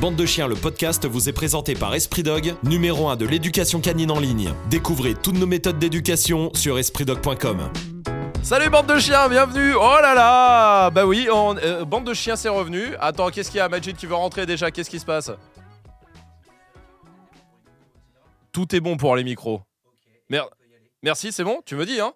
Bande de chiens, le podcast vous est présenté par Esprit Dog, numéro 1 de l'éducation canine en ligne. Découvrez toutes nos méthodes d'éducation sur espritdog.com. Salut bande de chiens, bienvenue Oh là là Bah oui, on- euh, bande de chiens c'est revenu. Attends, qu'est-ce qu'il y a Majid qui veut rentrer déjà? Qu'est-ce qui se passe? Tout est bon pour les micros. Mer- Merci, c'est bon? Tu me dis, hein?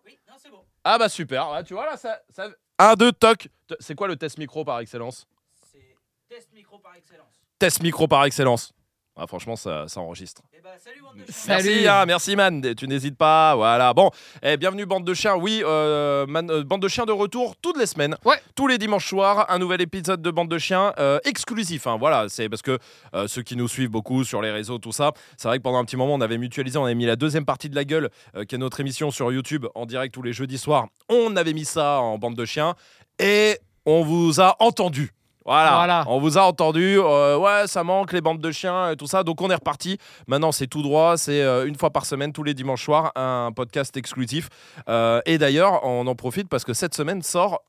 Ah bah super, Ah, tu vois là, ça... ça... Un, deux, toc T- C'est quoi le test micro par excellence? C'est test micro par excellence. Test micro par excellence. Ah, franchement, ça, ça enregistre. Et bah salut bande de chiens. Merci, Salut. hein, merci man, tu n'hésites pas, voilà. Bon, eh, bienvenue bande de chiens, oui, euh, man- euh, bande de chiens de retour toutes les semaines, Ouais. tous les dimanches soirs, un nouvel épisode de bande de chiens euh, exclusif. hein, voilà, c'est parce que euh, ceux qui nous suivent beaucoup sur les réseaux, tout ça, c'est vrai que pendant un petit moment on avait mutualisé, on avait mis la deuxième partie de la gueule, euh, qui est notre émission sur YouTube en direct tous les jeudis soirs. On avait mis ça en bande de chiens et on vous a entendu. Voilà, Voilà. on vous a entendu, euh, ouais, ça manque les bandes de chiens et tout ça, donc on est reparti. Maintenant, c'est tout droit, c'est euh, une fois par semaine, tous les dimanches soirs, un podcast exclusif. Euh, et d'ailleurs, on en profite parce que cette semaine sort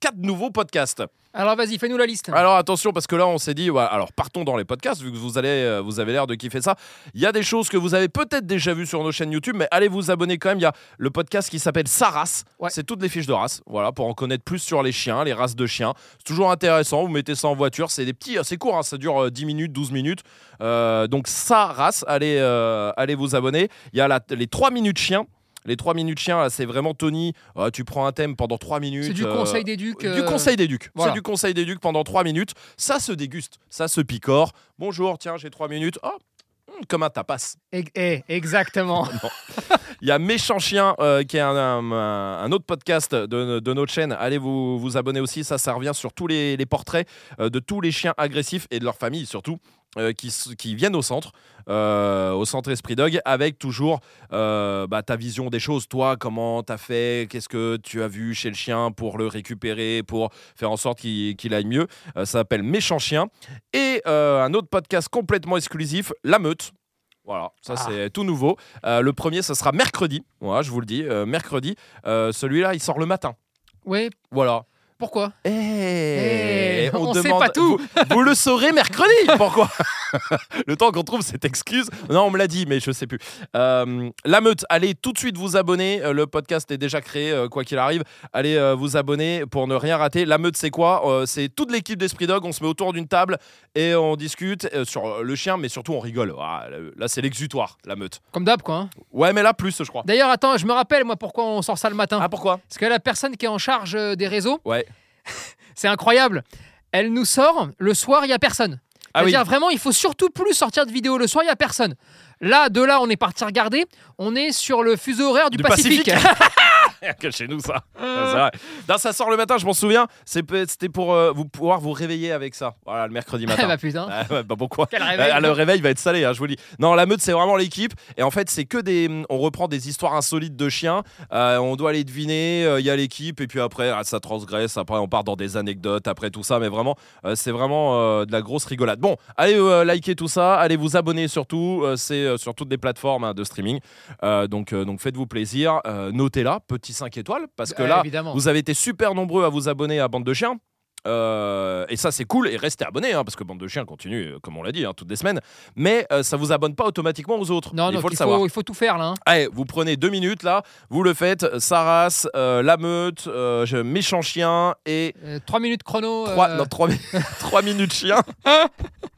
quatre nouveaux podcasts. Alors vas-y, fais-nous la liste. Alors attention, parce que là, on s'est dit, ouais, alors partons dans les podcasts, vu que vous, allez, euh, vous avez l'air de kiffer ça. Il y a des choses que vous avez peut-être déjà vues sur nos chaînes YouTube, mais allez vous abonner quand même. Il y a le podcast qui s'appelle Sa race. Ouais. C'est toutes les fiches de race, voilà, pour en connaître plus sur les chiens, les races de chiens. C'est toujours intéressant. Vous mettez ça en voiture, c'est des petits, c'est court, hein, ça dure euh, 10 minutes, 12 minutes. Euh, donc Sa race, allez, euh, allez vous abonner. Il y a la- les 3 minutes chiens. Les 3 minutes chiens, là, c'est vraiment Tony. euh, tu prends un thème pendant 3 minutes. C'est du euh, conseil d'éduc. du euh, conseil d'éduc. voilà. C'est du conseil d'éduc pendant 3 minutes. Ça se déguste, ça se picore. Bonjour, tiens, j'ai 3 minutes. Oh, comme un tapas. eh, eh, exactement. Il y a Méchant Chien, euh, qui est un, autre podcast de, notre chaîne. Allez vous, vous abonner aussi. Ça, ça revient sur tous les, portraits euh, de tous les chiens agressifs et de leur famille surtout. euh, qui, qui viennent au centre, au centre Esprit Dog, avec toujours bah, ta vision des choses. Toi, comment t'as fait? Qu'est-ce que tu as vu chez le chien pour le récupérer, pour faire en sorte qu'il aille mieux? Ça s'appelle Méchant Chien. Et un autre podcast complètement exclusif, La Meute. Voilà, ça Ah. c'est tout nouveau. Euh, le premier, ce sera mercredi. Voilà, je vous le dis, euh, mercredi. Euh, Celui-là, il sort le matin. Oui, Voilà. pourquoi? Eh, Eh, on sait pas tout. Vous, vous le saurez mercredi. Pourquoi? Le temps qu'on trouve cette excuse. Non, on me l'a dit, mais je sais plus. Euh, la meute, allez tout de suite vous abonner. Euh, Le podcast est déjà créé, euh, quoi qu'il arrive. Allez euh, vous abonner pour ne rien rater. La meute, c'est quoi? Euh, C'est toute l'équipe d'Esprit Dog. On se met autour d'une table et on discute sur le chien, mais surtout on rigole. Ah, là, c'est l'exutoire, la meute. Comme d'hab, quoi. hein. Ouais, mais là, plus, je crois. D'ailleurs, attends, je me rappelle, moi, pourquoi on sort ça le matin. Ah, pourquoi? Parce que la personne qui est en charge des réseaux, Ouais. c'est incroyable. Elle nous sort, le soir, il n'y a personne. Ah oui. C'est-à-dire, vraiment, il faut surtout plus sortir de vidéo le soir, il n'y a personne. Là, de là, on est parti regarder. On est sur le fuseau horaire du, Du Pacifique. que chez nous ça. Ah, vrai. Non, ça sort le matin, je m'en souviens. C'était pour euh, vous pouvoir vous réveiller avec ça. Voilà, le mercredi matin. bah putain. Ouais, bah pourquoi Quel réveil. Ah, Le réveil va être salé, hein, je vous le dis. Non, la meute, c'est vraiment l'équipe. Et en fait, c'est que des. On reprend des histoires insolites de chiens. Euh, on doit les deviner. euh, Il y a l'équipe. Et puis après, ça transgresse. Après, on part dans des anecdotes. Après tout ça. Mais vraiment, euh, c'est vraiment euh, de la grosse rigolade. Bon, allez euh, liker tout ça. Allez vous abonner surtout. Euh, c'est euh, sur toutes les plateformes hein, de streaming. Euh, donc, euh, donc faites-vous plaisir. Euh, Notez-là, petit 5 étoiles. Parce que Ouais, là, évidemment. vous avez été super nombreux à vous abonner à Bande de Chiens. Euh, et ça c'est cool et restez abonnés hein, parce que Bande de Chiens continue euh, comme on l'a dit hein, toutes les semaines mais euh, ça vous abonne pas automatiquement aux autres Non, il non, faut le il savoir faut, il faut tout faire là. hein. Allez, vous prenez deux minutes là vous le faites Saras euh, la meute méchant chien et Euh, trois minutes chrono. trois, euh, non, trois, mi- trois minutes chien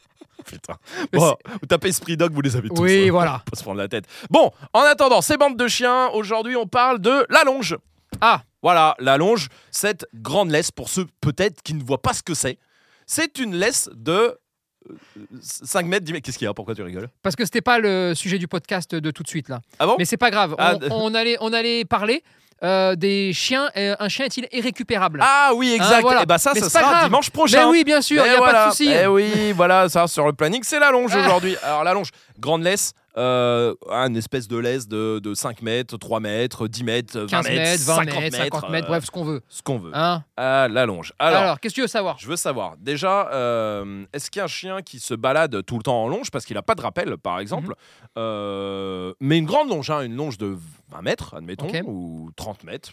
putain bon, vous tapez Esprit Dog vous les avez tous Oui, hein. voilà. Pas se prendre la tête bon en attendant ces bandes de chiens aujourd'hui on parle de la longe Ah, Voilà, la longe, cette grande laisse, pour ceux peut-être qui ne voient pas ce que c'est, c'est une laisse de euh, 5 mètres, 10 mètres. Qu'est-ce qu'il y a? Pourquoi tu rigoles? Parce que c'était pas le sujet du podcast de tout de suite là. Ah bon? Mais c'est pas grave. Ah, on allait, on allait parler euh, des chiens. euh, un chien est-il irrécupérable? Ah oui, exact. Ah, voilà. Et bah ça, Mais ça sera grave. dimanche prochain. Mais oui, bien sûr, il Eh n'y a voilà. pas de souci. Eh oui, voilà, ça sur le planning, c'est la longe Ah. aujourd'hui. Alors la longe, grande laisse, euh, une espèce de laisse de, de 5 mètres, 3 mètres, 10 mètres, 20 15 mètres, 20 50 mètres, 50 mètres, euh, bref, ce qu'on veut. ce qu'on veut. Hein Ah, la longe. Alors, Alors, qu'est-ce que tu veux savoir? Je veux savoir, déjà, euh, est-ce qu'il y a un chien qui se balade tout le temps en longe? Parce qu'il n'a pas de rappel, par exemple Mhm. Euh, Mais une grande longe, hein, une longe de 20 mètres, admettons, Ok. ou 30 mètres.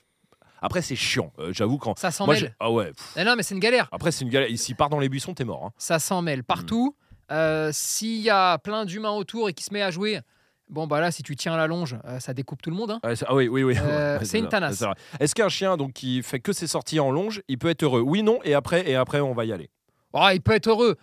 Après, c'est chiant, euh, j'avoue. quand Ça s'en mêle. Ah ouais. pff. Eh non, mais c'est une galère. Après, c'est une galère. S'il part dans les buissons, t'es mort. hein. Ça s'en mêle partout. Euh, S'il y a plein d'humains autour et qui se met à jouer, bon bah là, si tu tiens la longe, euh, ça découpe tout le monde. hein. Ah oui, oui, oui. Euh, Ouais, c'est une tanasse. Est-ce qu'un chien donc qui fait que ses sorties en longe, il peut être heureux? Oui, non, et après, et après, on va y aller. Oh, il peut être heureux.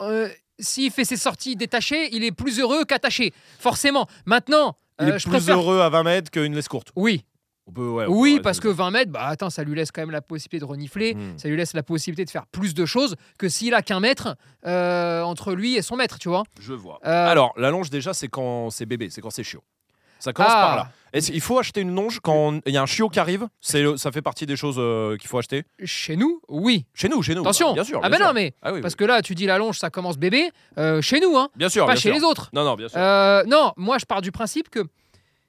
Euh, S'il fait ses sorties détachées, il est plus heureux qu'attaché. Forcément. Maintenant, Il est je plus préfère. heureux à 20 mètres qu'une laisse courte. Oui, On peut, ouais, on oui, peut- parce que 20 mètres, bah attends, ça lui laisse quand même la possibilité de renifler. Hmm. Ça lui laisse la possibilité de faire plus de choses que s'il a qu'un mètre euh, entre lui et son maître, tu vois. Je vois. Euh, Alors, la longe, déjà, c'est quand c'est bébé, c'est quand c'est chiot. Ça commence Ah. par là. Il faut acheter une longe quand il y a un chiot qui arrive? C'est Ça fait partie des choses euh, qu'il faut acheter? Chez nous, oui. Chez nous, chez nous. Attention. bah, bien sûr. ah ben non, mais Ah oui, parce oui. que là, tu dis la longe, ça commence bébé. euh, chez nous, hein. Bien sûr. Pas bien chez sûr. les autres. Non, non, bien sûr. Euh, non, moi, je pars du principe que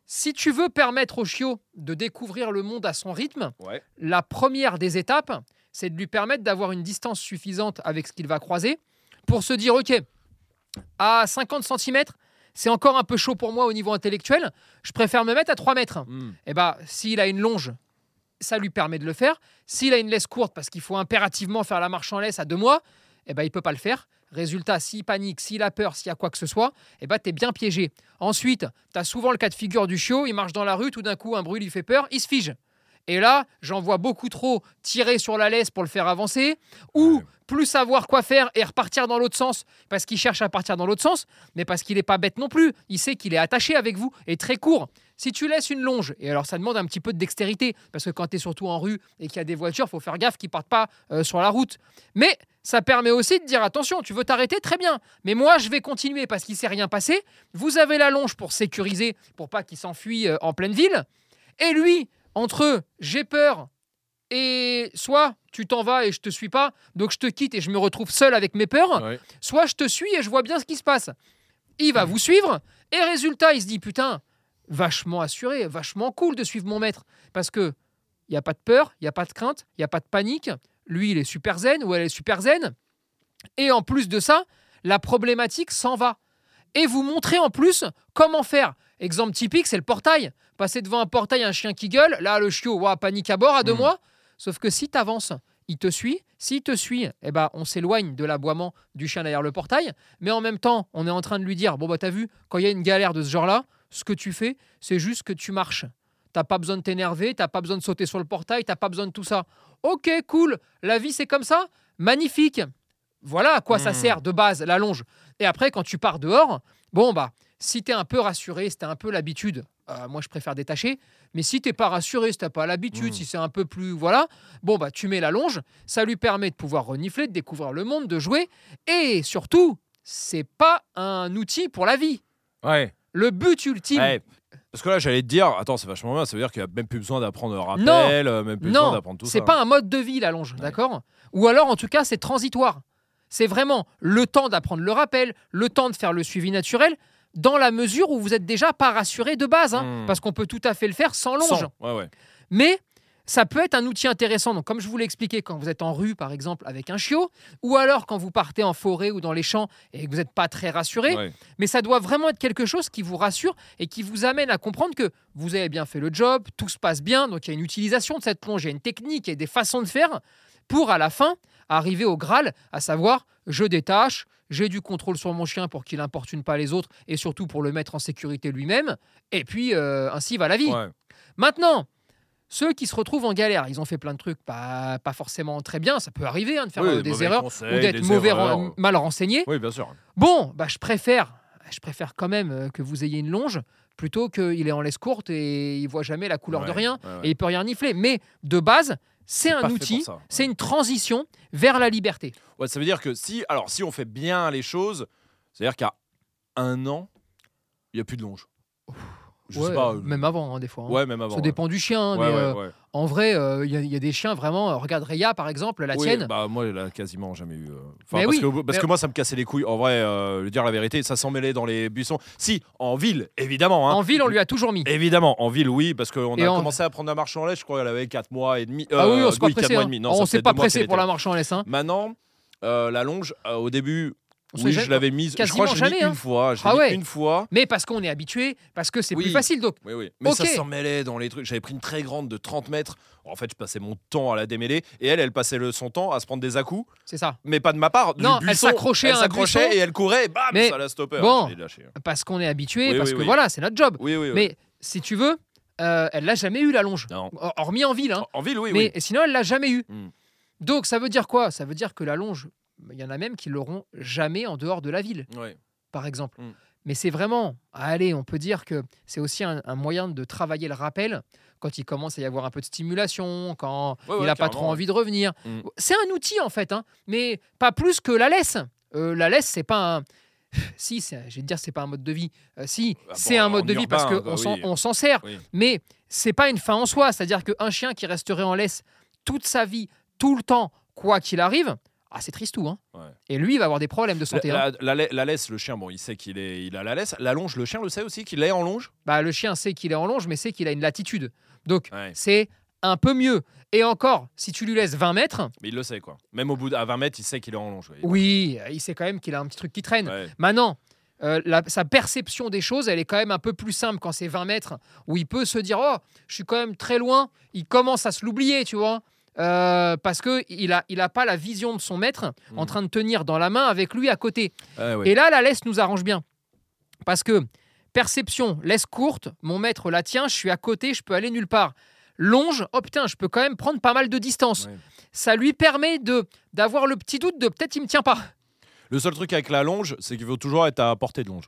si tu veux permettre au chiot de découvrir le monde à son rythme, Ouais. la première des étapes, c'est de lui permettre d'avoir une distance suffisante avec ce qu'il va croiser pour se dire, OK, à 50 cm, c'est encore un peu chaud pour moi au niveau intellectuel, je préfère me mettre à 3 mètres. Ben, s'il a une longe, ça lui permet de le faire. S'il a une laisse courte, parce qu'il faut impérativement faire la marche en laisse à deux mois, eh ben, il peut pas le faire. Résultat, s'il panique, s'il a peur, s'il y a quoi que ce soit, eh ben, tu es bien piégé. Ensuite, tu as souvent le cas de figure du chiot, il marche dans la rue, tout d'un coup, un bruit lui fait peur, il se fige. Et là, j'en vois beaucoup trop tirer sur la laisse pour le faire avancer, ou plus savoir quoi faire et repartir dans l'autre sens, parce qu'il cherche à partir dans l'autre sens, mais parce qu'il n'est pas bête non plus. Il sait qu'il est attaché avec vous et très court. Si tu laisses une longe, et alors ça demande un petit peu de dextérité, parce que quand tu es surtout en rue et qu'il y a des voitures, faut faire gaffe qu'ils partent pas euh, sur la route. Mais ça permet aussi de dire attention, tu veux t'arrêter, très bien. Mais moi, je vais continuer parce qu'il s'est rien passé. Vous avez la longe pour sécuriser, pour pas qu'il s'enfuit euh, en pleine ville. Et lui, entre eux, j'ai peur. Et soit tu t'en vas et je te suis pas, donc je te quitte et je me retrouve seul avec mes peurs, Ouais. soit je te suis et je vois bien ce qui se passe. Il va vous suivre et résultat, il se dit putain, vachement assuré, vachement cool de suivre mon maître parce que il y a pas de peur, il y a pas de crainte, il y a pas de panique. Lui, il est super zen ou elle est super zen. Et en plus de ça, la problématique s'en va. Et vous montrez en plus comment faire. Exemple typique, c'est le portail. Passer devant un portail, un chien qui gueule, là, le chiot, ouah, panique à bord à deux Mm. mois. Sauf que si tu avances, il te suit. S'il te suit, eh ben, on s'éloigne de l'aboiement du chien derrière le portail. Mais en même temps, on est en train de lui dire Bon, bah, t'as vu, quand il y a une galère de ce genre-là, ce que tu fais, c'est juste que tu marches. T'as pas besoin de t'énerver, t'as pas besoin de sauter sur le portail, t'as pas besoin de tout ça. Ok, cool, la vie c'est comme ça, magnifique. Voilà à quoi ça Mm. sert de base, la longe. Et après, quand tu pars dehors, bon, bah, si t'es un peu rassuré, si t'as un peu l'habitude, euh, moi je préfère détacher, mais si t'es pas rassuré, si t'as pas l'habitude, Mm. si c'est un peu plus. Voilà, bon, bah, tu mets la longe, ça lui permet de pouvoir renifler, de découvrir le monde, de jouer, et surtout, c'est pas un outil pour la vie. Ouais. Le but ultime. Ouais. Parce que là, j'allais te dire, attends, c'est vachement bien, ça veut dire qu'il n'y a même plus besoin d'apprendre un rappel, euh, même plus besoin Non, d'apprendre tout ça. c'est pas un mode de vie la longe, d'accord? Ou alors en tout cas c'est transitoire. C'est vraiment le temps d'apprendre le rappel, le temps de faire le suivi naturel, dans la mesure où vous êtes déjà pas rassuré de base, hein, Hmm. parce qu'on peut tout à fait le faire sans longe. Sans. Ouais, ouais. Mais ça peut être un outil intéressant. Donc, comme je vous l'ai expliqué, quand vous êtes en rue, par exemple, avec un chiot, ou alors quand vous partez en forêt ou dans les champs et que vous n'êtes pas très rassuré, Ouais. mais ça doit vraiment être quelque chose qui vous rassure et qui vous amène à comprendre que vous avez bien fait le job, tout se passe bien, donc il y a une utilisation de cette plonge, il y a une technique et des façons de faire pour à la fin arriver au Graal, à savoir je détache, j'ai du contrôle sur mon chien pour qu'il importune pas les autres et surtout pour le mettre en sécurité lui-même, et puis euh, ainsi va la vie. Ouais. Maintenant, ceux qui se retrouvent en galère, ils ont fait plein de trucs pas, pas forcément très bien, ça peut arriver hein, de faire Oui, des erreurs conseils, ou d'être mauvais, ren- mal renseigné. Oui, bien sûr. Bon, bah, je préfère, je préfère quand même euh, que vous ayez une longe plutôt qu'il est en laisse courte et il voit jamais la couleur de rien ouais, ouais. et il peut rien nifler. Mais de base, c'est un outil, c'est une transition vers la liberté. Ouais, ça veut dire que si, alors, si on fait bien les choses, c'est-à-dire qu'à un an, il n'y a plus de longe. Je Ouais, sais pas. euh, même avant, hein, des fois. hein. Ouais, même avant. Ça dépend du chien, hein, mais euh, en vrai, euh, il y, a- il y a des chiens vraiment. regarde Rhea, par exemple, la Oui, tienne. Bah, moi, elle a quasiment jamais eu. euh, Enfin, parce oui, que, parce mais- que moi, ça me cassait les couilles. En vrai, euh, dire la vérité, ça s'en mêlait dans les buissons. Si, en ville, évidemment. hein. en ville, on lui a toujours mis. Évidemment, en ville, oui, parce qu'on a en- commencé à prendre la marche en laisse, je crois qu'elle avait 4 mois et demi. ah oui, on s'est pas oui, pressé. mois et demi. Non, on s'est pas pressé pour la marche en laisse. Maintenant, la longe, au début, On Oui, je l'avais mise. Je crois que je l'ai mis jamais, hein. une fois. Je Ah mis ouais. une fois. Mais parce qu'on est habitué, parce que c'est Oui. plus facile. Donc, Oui, oui. Mais ça Ok. s'en mêlait dans les trucs. J'avais pris une très grande de 30 mètres. En fait, je passais mon temps à la démêler. Et elle, elle passait le, son temps à se prendre des à-coups. c'est ça. Mais pas de ma part. du Non, elle s'accrochait Elle à s'accrochait et elle courait. Et bam, Mais ça la stoppait. bon. Lâché. Parce qu'on est habitué, Oui, parce que voilà, c'est notre job. Oui, oui, oui. Mais si tu veux, euh, elle l'a jamais eu la longe. Non. Hor- Hormis en ville. hein. En ville, oui, mais sinon, elle l'a jamais eu. Hmm. Donc, ça veut dire quoi? Ça veut dire que la longe, il y en a même qui l'auront jamais en dehors de la ville, Ouais. par exemple. Hmm. Mais c'est vraiment, allez, on peut dire que c'est aussi un, un moyen de travailler le rappel quand il commence à y avoir un peu de stimulation, quand Ouais, il ouais, n'a pas trop envie de revenir. Hmm. C'est un outil en fait, hein, mais pas plus que la laisse. Euh, la laisse, c'est pas un. Si, je vais te dire, c'est pas un mode de vie. Euh, si, Ah bon, c'est un mode de vie parce qu'on bah oui. s'en sert. Oui. Mais c'est pas une fin en soi. C'est-à-dire qu'un chien qui resterait en laisse toute sa vie, tout le temps, quoi qu'il arrive, ah, c'est tristou. Hein. Ouais. Et lui, il va avoir des problèmes de santé. hein. La, la- la- la laisse, le chien, bon, il sait qu'il est, il a la laisse. La longe, le chien le sait aussi qu'il est en longe? Bah, le chien sait qu'il est en longe, mais sait qu'il a une latitude. Donc, Ouais. c'est un peu mieux. Et encore, si tu lui laisses 20 mètres, Mais il le sait, quoi. Même au bout à 20 mètres, il sait qu'il est en longe. ouais. oui, il sait quand même qu'il a un petit truc qui traîne. Maintenant, euh, la- sa perception des choses, elle est quand même un peu plus simple quand c'est 20 mètres, où il peut se dire Oh, je suis quand même très loin. Il commence à se l'oublier, tu vois. Euh, parce que il a, il a pas la vision de son maître en Mhm. train de tenir dans la main avec lui à côté. Ouais. Et là, la laisse nous arrange bien. Parce que perception, laisse courte, mon maître la tient, je suis à côté, je peux aller nulle part. Longe, oh putain, je peux quand même prendre pas mal de distance. Ouais. Ça lui permet de d'avoir le petit doute de peut-être il me tient pas. Le seul truc avec la longe, c'est qu'il veut toujours être à portée de longe.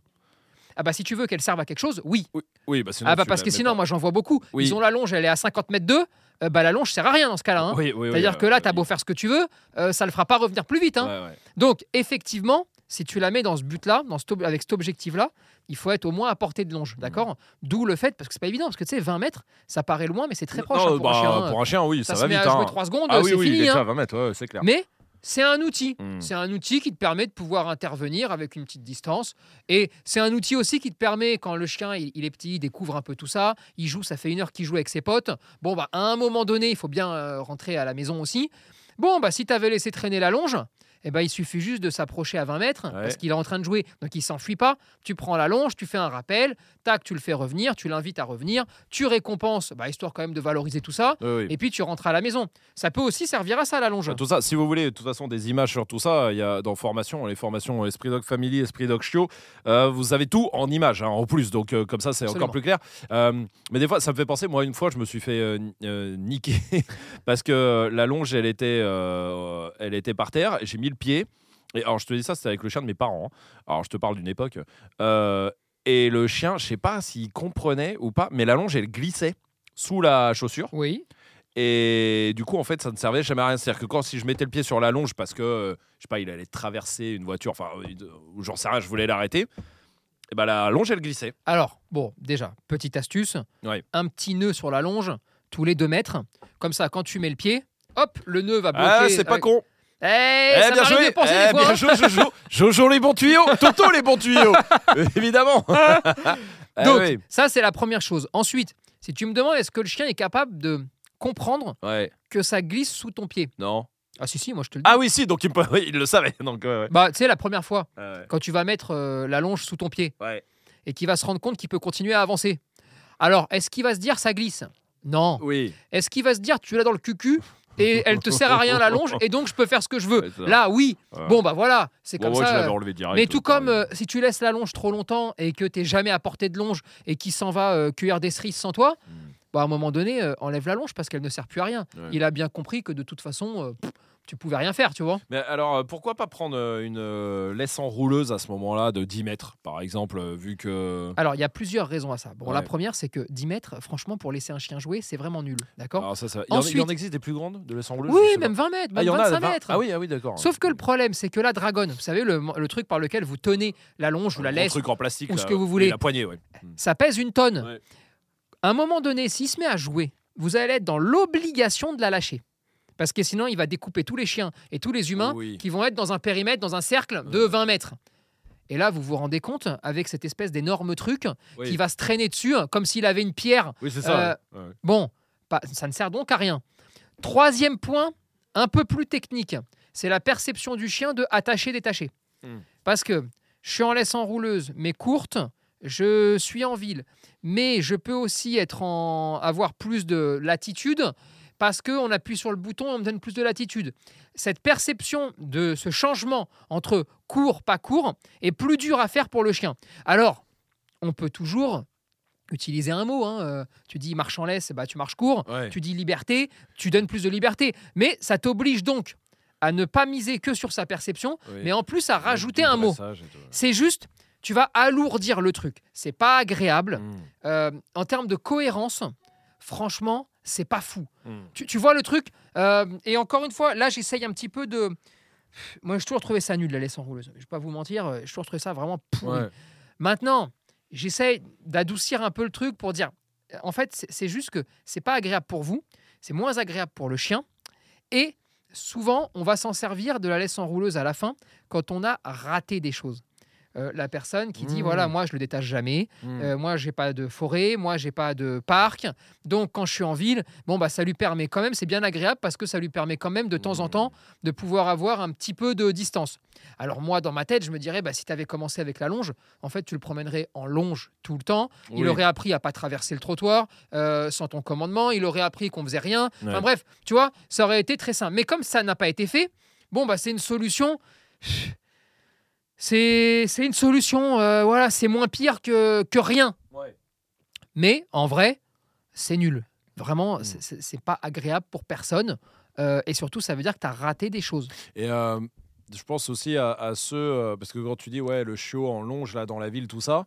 Ah bah si tu veux qu'elle serve à quelque chose, oui. Oui, oui bah sinon. ah bah parce que sinon, pas. moi j'en vois beaucoup. Oui. Ils ont la longe, elle est à 50 mètres d'eux. Euh, bah la longe sert à rien dans ce cas-là. hein. Oui, oui, oui, C'est-à-dire euh, que là, t'as oui. beau faire ce que tu veux, euh, ça le fera pas revenir plus vite. hein. Ouais, ouais. Donc, effectivement, si tu la mets dans ce but-là, dans cet ob- avec cet objectif-là, il faut être au moins à portée de longe, d'accord? D'où le fait, parce que c'est pas évident, parce que tu sais, 20 mètres, ça paraît loin, mais c'est très proche Non, hein, pour bah, un chien. hein. pour un chien, oui, ça, ça, va se met vite. à jouer hein. 3 secondes, Ah oui, c'est oui, fini. déjà à 20 mètres, ouais, c'est clair. Mais c'est un outil. Hmm. C'est un outil qui te permet de pouvoir intervenir avec une petite distance. Et c'est un outil aussi qui te permet, quand le chien il, il est petit, il découvre un peu tout ça, il joue, ça fait une heure qu'il joue avec ses potes. Bon, bah, à un moment donné, il faut bien euh, rentrer à la maison aussi. Bon, bah, si tu avais laissé traîner la longe, eh ben, il suffit juste de s'approcher à 20 mètres parce qu'il est en train de jouer, donc il s'enfuit pas. Tu prends la longe, tu fais un rappel, tac, tu le fais revenir, tu l'invites à revenir, tu récompenses, bah, histoire quand même de valoriser tout ça, Oui, oui. et puis tu rentres à la maison. Ça peut aussi servir à ça, la longe. Bah, Tout ça, si vous voulez, de toute façon, des images sur tout ça, il y a dans formation, les formations Esprit Dog Family, Esprit Dog Chiot, euh, vous avez tout en images, hein, en plus, donc euh, comme ça, c'est encore plus clair. Euh, mais des fois, ça me fait penser, moi, une fois, je me suis fait euh, ni- euh, niquer parce que euh, la longe, elle était, euh, elle était par terre, j'ai mis le pied. Et alors, je te dis ça, c'était avec le chien de mes parents. hein. Alors, je te parle d'une époque. Euh, et le chien, je sais pas s'il comprenait ou pas, mais la longe, elle glissait sous la chaussure. Oui. Et du coup, en fait, ça ne servait jamais à rien. C'est-à-dire que quand si je mettais le pied sur la longe parce que, euh, je sais pas, il allait traverser une voiture, enfin, euh, ou j'en sais rien, je voulais l'arrêter, et ben la longe, elle glissait. Alors, bon, déjà, petite astuce. Ouais. Un petit nœud sur la longe, tous les deux mètres. Comme ça, quand tu mets le pied, hop, le nœud va bloquer. Ah, c'est pas avec- con. Eh, Eh, ça bien joué. de penser Eh, des fois. bien hein. joué, Jojo. Jojo les bons tuyaux. Toto les bons tuyaux. Évidemment. Eh Donc, oui. ça, c'est la première chose. Ensuite, si tu me demandes, est-ce que le chien est capable de comprendre Ouais. que ça glisse sous ton pied? Non. Ah, si, si, moi je te le dis. Ah oui, si. Donc il, me- oui, il le savait. Donc ouais, ouais. Bah, tu sais, la première fois, Ouais, quand tu vas mettre euh, la longe sous ton pied et qu'il va se rendre compte qu'il peut continuer à avancer. Alors, est-ce qu'il va se dire ça glisse? Non. Oui. Est-ce qu'il va se dire tu l'as dans le cucu et elle te sert à rien la longe et donc je peux faire ce que je veux. Là, oui. Bon, bah voilà, c'est comme ça. l'avais enlevé direct. Mais tout comme euh, si tu laisses la longe trop longtemps et que t'es jamais à portée de longe et qu'il s'en va euh, cueillir des cerises sans toi, Mm. bah, à un moment donné, euh, enlève la longe parce qu'elle ne sert plus à rien. Ouais. Il a bien compris que de toute façon, euh, pff, tu pouvais rien faire, tu vois. Mais alors, euh, pourquoi pas prendre euh, une euh, laisse enrouleuse à ce moment-là de 10 mètres, par exemple, vu que. Alors, il y a plusieurs raisons à ça. Bon, la première, c'est que 10 mètres, franchement, pour laisser un chien jouer, c'est vraiment nul. D'accord ça, ça... Il, y en, il y en Ensuite- existe des plus grandes de laisse enrouleuse Oui, même pas. 20 mètres, Ah, même il y en a 25 vingt- mètres. Ah oui, ah oui, d'accord. Sauf que le problème, c'est que la dragonne, vous savez, le, le truc par lequel vous tenez la longe ou la laisse, truc en plastique. ou ce là. que vous voulez. La poignée, ouais. ça pèse une tonne. Ouais. À un moment donné, s'il se met à jouer, vous allez être dans l'obligation de la lâcher. Parce que sinon, il va découper tous les chiens et tous les humains Oui. qui vont être dans un périmètre, dans un cercle de Ouais. 20 mètres. Et là, vous vous rendez compte, avec cette espèce d'énorme truc Oui, qui va se traîner dessus, comme s'il avait une pierre. oui c'est ça. Euh, ouais. Bon, pas- ça ne sert donc à rien. Troisième point, un peu plus technique, c'est la perception du chien de attacher, détacher. Hmm. Parce que je suis en laisse enrouleuse, mais courte, je suis en ville, mais je peux aussi être en, avoir plus de latitude parce qu'on appuie sur le bouton et on me donne plus de latitude. Cette perception de ce changement entre court, pas court, est plus dure à faire pour le chien. Alors, on peut toujours utiliser un mot. hein, euh, Tu dis marche en laisse, bah, tu marches court. Ouais. Tu dis liberté, tu donnes plus de liberté. Mais ça t'oblige donc à ne pas miser que sur sa perception, Oui. mais en plus à rajouter un mot. C'est juste, tu vas alourdir le truc. C'est pas agréable. Mm. Euh, en termes de cohérence, franchement, c'est pas fou. Mm. Tu, tu vois le truc euh, Et encore une fois, là, j'essaye un petit peu de. Moi, j'ai toujours trouvé ça nul, la laisse enrouleuse. Je vais pas vous mentir, euh, j'ai toujours trouvé ça vraiment pourri. Ouais. Maintenant, j'essaye d'adoucir un peu le truc pour dire, en fait, c'est- c'est juste que c'est pas agréable pour vous, c'est moins agréable pour le chien, et souvent, on va s'en servir de la laisse enrouleuse à la fin quand on a raté des choses. Euh, la personne qui dit Mmh. voilà moi je le détache jamais. Mm. euh, moi j'ai pas de forêt moi j'ai pas de parc. Donc quand je suis en ville bon bah ça lui permet quand même c'est bien agréable parce que ça lui permet quand même de temps en Mmh. temps de pouvoir avoir un petit peu de distance. Alors moi dans ma tête je me dirais bah si tu avais commencé avec la longe en fait tu le promènerais en longe tout le temps. Il aurait appris à pas traverser le trottoir euh, sans ton commandement. Il aurait appris qu'on faisait rien. Enfin bref tu vois ça aurait été très simple. Mais comme ça n'a pas été fait bon bah c'est une solution c'est c'est une solution euh, voilà c'est moins pire que, que rien Ouais. mais en vrai, c'est nul. Vraiment, Mm. c'est- pas agréable pour personne. Euh, et surtout, ça veut dire que tu as raté des choses. Et euh, je pense aussi à, à ceux, parce que quand tu dis, ouais, le chiot en longe, là, dans la ville, tout ça,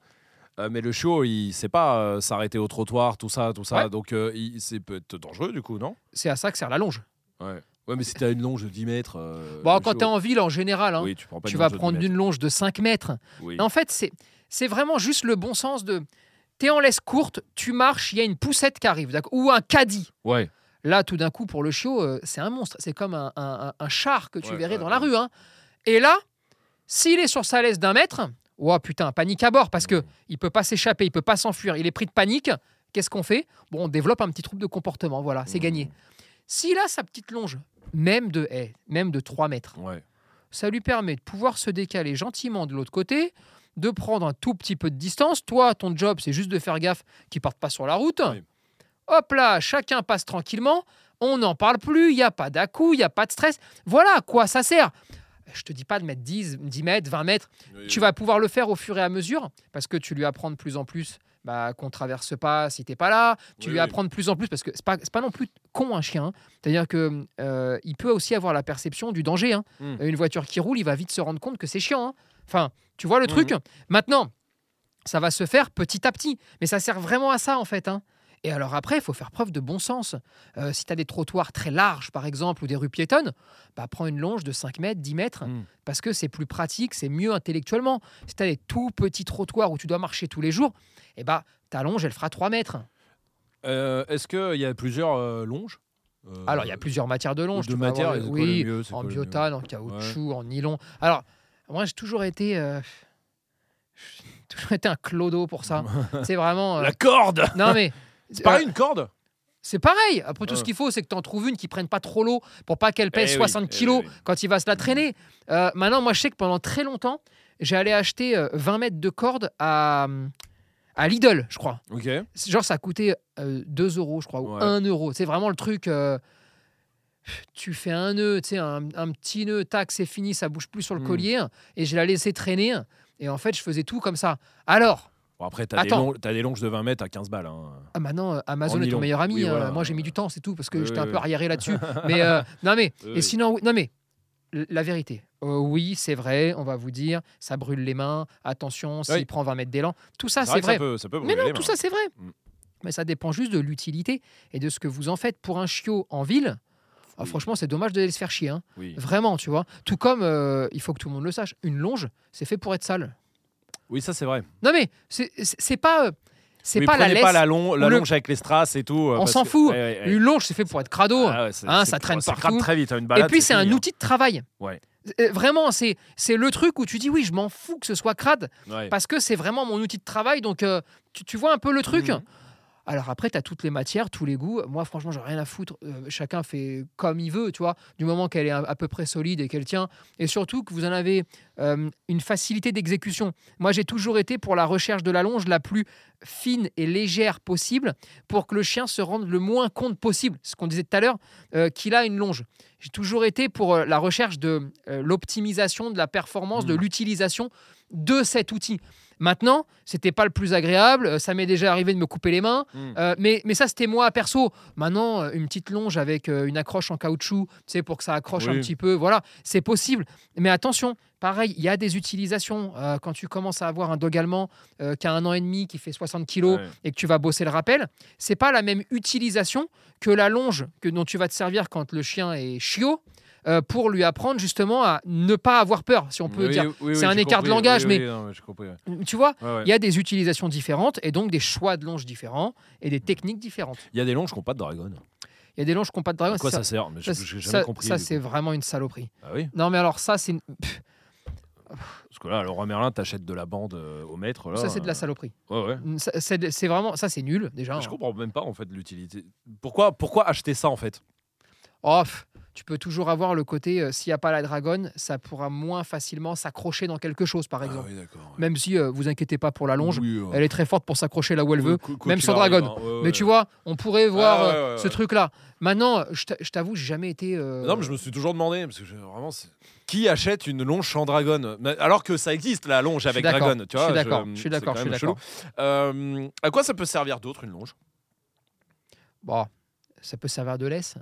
euh, mais le chiot, il sait pas euh, s'arrêter au trottoir, tout ça, tout ça. Ouais. Donc, euh, c'est peut-être dangereux, du coup, non? C'est à ça que sert la longe. Ouais. Ouais, mais si t'as une longe de 10 mètres. euh, Bon, quand chiot- tu es en ville, en général, hein, Oui, tu prends pas tu une vas longe de 10 prendre une longe de 5 mètres. Oui. En fait, c'est vraiment juste le bon sens de. Tu es en laisse courte, tu marches, il y a une poussette qui arrive, ou un caddie. Ouais. Là, tout d'un coup, pour le chiot, euh, c'est un monstre. C'est comme un, un- char que tu Ouais, verrais ouais, dans la rue. hein. Et là, s'il est sur sa laisse d'un mètre, oh putain, panique à bord parce que il peut pas s'échapper, il peut pas s'enfuir, il est pris de panique. Qu'est-ce qu'on fait? Bon, on développe un petit trouble de comportement. Voilà, c'est Mmh. gagné. S'il a sa petite longe, même de, eh, même de 3 mètres, Ouais. ça lui permet de pouvoir se décaler gentiment de l'autre côté, de prendre un tout petit peu de distance. Toi, ton job, c'est juste de faire gaffe qu'ils partent pas sur la route. Oui. Hop là, chacun passe tranquillement. On n'en parle plus, il n'y a pas dà il n'y a pas de stress. Voilà à quoi ça sert. Je te dis pas de mettre 10, 10 mètres, 20 mètres. Tu vas pouvoir le faire au fur et à mesure parce que tu lui apprends de plus en plus bah, qu'on traverse pas si t'es pas là. Tu Oui, lui apprends de plus en plus parce que c'est pas, pas non plus con un chien. hein. C'est-à-dire que euh, il peut aussi avoir la perception du danger. hein. Mm. Une voiture qui roule, il va vite se rendre compte que c'est chiant. hein. Enfin, tu vois le truc? Maintenant, ça va se faire petit à petit. Mais ça sert vraiment à ça en fait. hein. Et alors après, il faut faire preuve de bon sens. Euh, si tu as des trottoirs très larges, par exemple, ou des rues piétonnes, bah, prends une longe de 5 mètres, 10 mètres, Mm. parce que c'est plus pratique, c'est mieux intellectuellement. Si tu as des tout petits trottoirs où tu dois marcher tous les jours, eh bah, ta longe, elle fera 3 mètres. Euh, Est-ce qu'il y a plusieurs euh, longes? Alors, il y a plusieurs matières de longe. de tu peux avoir matière, le- c'est quoi le oui, mieux, en biotane, en caoutchouc, en nylon. Alors, moi, j'ai toujours été... j'ai toujours été un clodo pour ça. c'est vraiment... euh, La corde Non, mais... C'est pareil euh, une corde C'est pareil. Après, tout Ouais. ce qu'il faut, c'est que tu en trouves une qui prenne pas trop l'eau pour pas qu'elle pèse Eh oui, 60 eh kilos oui. quand il va se la traîner. Euh, maintenant, moi, je sais que pendant très longtemps, j'ai allé acheter euh, 20 mètres de corde à, à Lidl, je crois. Ok. C'est- Genre, ça a coûté euh, 2 euros, je crois, ou Ouais. 1 euro. C'est vraiment le truc. euh, tu fais un nœud, tu sais, un, un petit nœud, tac, c'est fini, ça bouge plus sur le Hmm. collier. Et je l'ai laissé traîner. Et en fait, je faisais tout comme ça. Alors, Bon, après, t'as des, t'as des longes de 20 mètres à 15 balles. hein. Ah maintenant, euh, Amazon En est ton meilleur ami. Oui, voilà. moi, j'ai mis du temps, c'est tout, parce que Oui, j'étais un peu arriéré là-dessus. mais euh, non, mais et sinon, non mais la vérité. euh, oui, c'est vrai. On va vous dire, ça brûle les mains. Attention, s'il Oui. prend 20 mètres d'élan, tout ça, C'est vrai, ça peut, ça peut Mais non, les tout mains. ça, c'est vrai. Mm. Mais ça dépend juste de l'utilité et de ce que vous en faites pour un chiot en ville. ah, franchement, c'est dommage de se faire chier. hein. Oui. Vraiment, tu vois. Tout comme, euh, il faut que tout le monde le sache, une longe, c'est fait pour être sale. Oui, ça c'est vrai. Non mais c'est c'est- c'est pas, euh, c'est Oui, pas la laisse. pas la, long- la ou le- longe avec les strass et tout. euh, On s'en que- fout. Ouais, ouais, ouais. Une longe, c'est fait pour être crado. Ah Hein, ça traîne ça très vite. hein, Une balade, Et puis c'est un hein. outil de travail. Ouais. Euh, Vraiment, c'est le truc où tu dis oui, je m'en fous que ce soit crade parce que c'est vraiment mon outil de travail. Donc euh, tu, tu vois un peu le truc. Mhm. Alors après, tu as toutes les matières, tous les goûts. Moi, franchement, j'ai rien à foutre. Euh, chacun fait comme il veut, tu vois, du moment qu'elle est à, à peu près solide et qu'elle tient. Et surtout que vous en avez euh, une facilité d'exécution. Moi, j'ai toujours été pour la recherche de la longe la plus fine et légère possible pour que le chien se rende le moins compte possible, ce qu'on disait tout à l'heure, euh, qu'il a une longe. J'ai toujours été pour la recherche de l'optimisation de la performance, de Mm. l'utilisation de cet outil. Maintenant, c'était pas le plus agréable. euh, Ça m'est déjà arrivé de me couper les mains, Mm. euh, mais, mais ça c'était moi perso. Maintenant, euh, une petite longe avec une accroche en caoutchouc, tu sais, pour que ça accroche un petit peu, voilà, c'est possible. Mais attention, pareil, il y a des utilisations. Euh, quand tu commences à avoir un dog allemand euh, qui a un an et demi, qui fait 60 kilos Ouais. et que tu vas bosser le rappel, c'est pas la même utilisation que la longe que dont tu vas te servir quand le chien est chiot. Euh, pour lui apprendre justement à ne pas avoir peur, si on peut Oui, dire. oui, oui, C'est un écart de langage, Oui, mais- oui, non, j'ai compris, ouais. Tu vois, Ouais, ouais. il y a des utilisations différentes et donc des choix de longe différents et des techniques différentes. Il y a des longes qui n'ont pas de dragon. Il y a des longes qui n'ont pas de dragon. À quoi ça, ça sert? Mais ça, ça- jamais compris. ça, c'est vraiment une saloperie. Ah oui? Non, mais alors ça, c'est une- Parce que là, Laurent Merlin, t'achètes de la bande euh, au maître. Là, ça, c'est de la euh, saloperie. Ouais, ouais. Ça, C'est vraiment ça, c'est nul déjà. Je comprends même pas en fait l'utilité. Pourquoi, pourquoi acheter ça en fait? Oh, pff, tu peux toujours avoir le côté euh, s'il n'y a pas la dragonne, ça pourra moins facilement s'accrocher dans quelque chose, par exemple. Ah oui, d'accord. Même si euh, vous inquiétez pas pour la longe, Oui, ouais. elle est très forte pour s'accrocher là où elle Oui, veut. quoi- quoi même sans arrive, dragon. hein, ouais, Mais tu vois, on pourrait voir Ah, euh, ce truc-là. Maintenant, je t'a- je t'avoue, j'ai jamais été. euh, Non, mais je me suis toujours demandé parce que je- vraiment, qui achète une longe sans dragon Mais- Alors que ça existe la longe Je suis avec d'accord, dragon. Tu je vois, suis d'accord, je suis c'est d'accord, je suis d'accord. à quoi ça peut servir d'autre une longe? Bon, ça peut servir de laisse.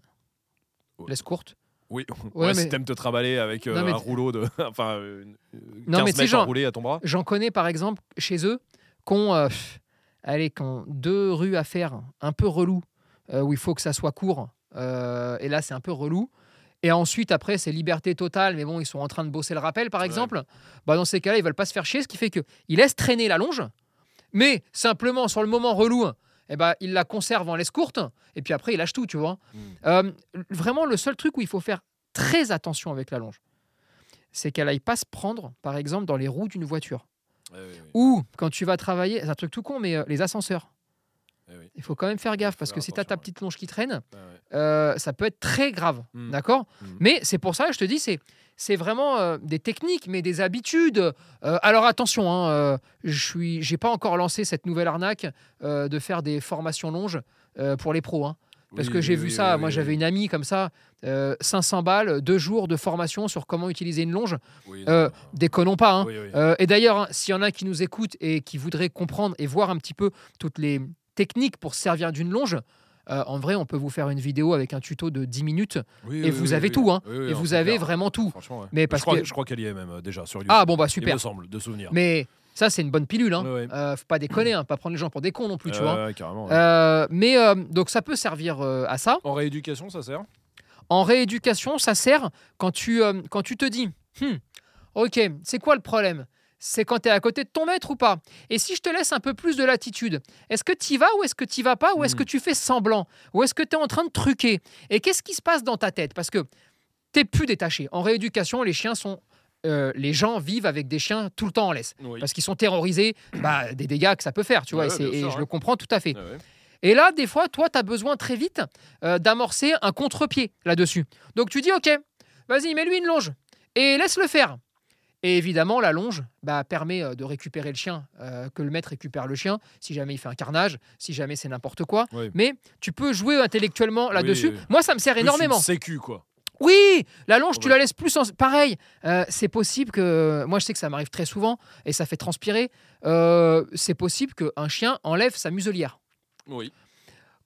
Laisse courte. Oui. Ouais, Ouais, si mais- t'aimes te trimballer avec euh, Non, un rouleau de, enfin, euh, une- 15 Non, mais mètres enroulés à ton bras. J'en connais par exemple chez eux qui ont, euh, allez, deux rues à faire, un peu relou, euh, où il faut que ça soit court. euh, et là, c'est un peu relou. Et ensuite, après, c'est liberté totale, mais bon, ils sont en train de bosser le rappel, par Ouais. exemple. Bah, dans ces cas-là, ils veulent pas se faire chier, ce qui fait qu'ils laissent traîner la longe, mais simplement, sur le moment relou, eh ben, ils la conservent en laisse courte, et puis après, ils lâchent tout, tu vois. Mm. Euh, vraiment, le seul truc où il faut faire très attention avec la longe, c'est qu'elle aille pas se prendre, par exemple, dans les roues d'une voiture. Ou quand tu vas travailler, c'est un truc tout con, mais euh, les ascenseurs. Ouais. Il faut quand même faire gaffe parce faire que si tu as ta petite longe qui traîne, ouais. euh, ça peut être très grave. Mm. D'accord? Mm. Mais c'est pour ça que je te dis, c'est. C'est vraiment euh, des techniques, mais des habitudes. Euh, alors attention, hein, je suis, j'ai pas encore lancé cette nouvelle arnaque de faire des formations longes pour les pros. hein. parce Oui, que j'ai oui, vu ça. Moi, j'avais une amie comme ça, euh, 500 balles, deux jours de formation sur comment utiliser une longe. Déconnons pas. hein. et d'ailleurs, hein, s'il y en a qui nous écoutent et qui voudraient comprendre et voir un petit peu toutes les techniques pour se servir d'une longe, euh, en vrai, on peut vous faire une vidéo avec un tuto de 10 minutes Oui, et oui, vous oui, avez tout, hein. Et vous avez clair. vraiment tout. Ouais. Mais parce je crois, que- je crois qu'elle y est même euh, déjà sur YouTube. Ah bon, bah Il me super. semble, de souvenir. Mais ça, c'est une bonne pilule. Hein. Ouais. Euh, faut pas déconner, hein, pas prendre les gens pour des cons non plus, tu vois. carrément. ouais. Mais donc ça peut servir à ça. En rééducation, ça sert? En rééducation, ça sert quand tu, quand tu te dis, Hmm, ok, c'est quoi le problème? C'est quand tu es à côté de ton maître ou pas Et si je te laisse un peu plus de latitude, est-ce que tu y vas ou est-ce que tu vas pas Ou est-ce Hmm. que tu fais semblant Ou est-ce que tu es en train de truquer? Et qu'est-ce qui se passe dans ta tête? Parce que tu plus détaché. En rééducation, les chiens sont... euh, les gens vivent avec des chiens tout le temps en laisse. Oui. Parce qu'ils sont terrorisés bah, des dégâts que ça peut faire, tu vois. Ouais, et sûr, je le comprends tout à fait. Ouais, ouais. Et là, des fois, toi, tu as besoin très vite euh, d'amorcer un contre-pied là-dessus. Donc tu dis, OK, vas-y, mets-lui une longe et laisse-le faire. Et évidemment, la longe bah, permet euh, de récupérer le chien, euh, que le maître récupère le chien, si jamais il fait un carnage, si jamais c'est n'importe quoi. Oui. Mais tu peux jouer intellectuellement là-dessus. oui. Moi, ça me sert Plus énormément. une sécu, quoi. Oui, la longe, tu la laisses plus en... Pareil, euh, c'est possible que... Moi, je sais que ça m'arrive très souvent, et ça fait transpirer. Euh, c'est possible qu'un chien enlève sa muselière. Oui.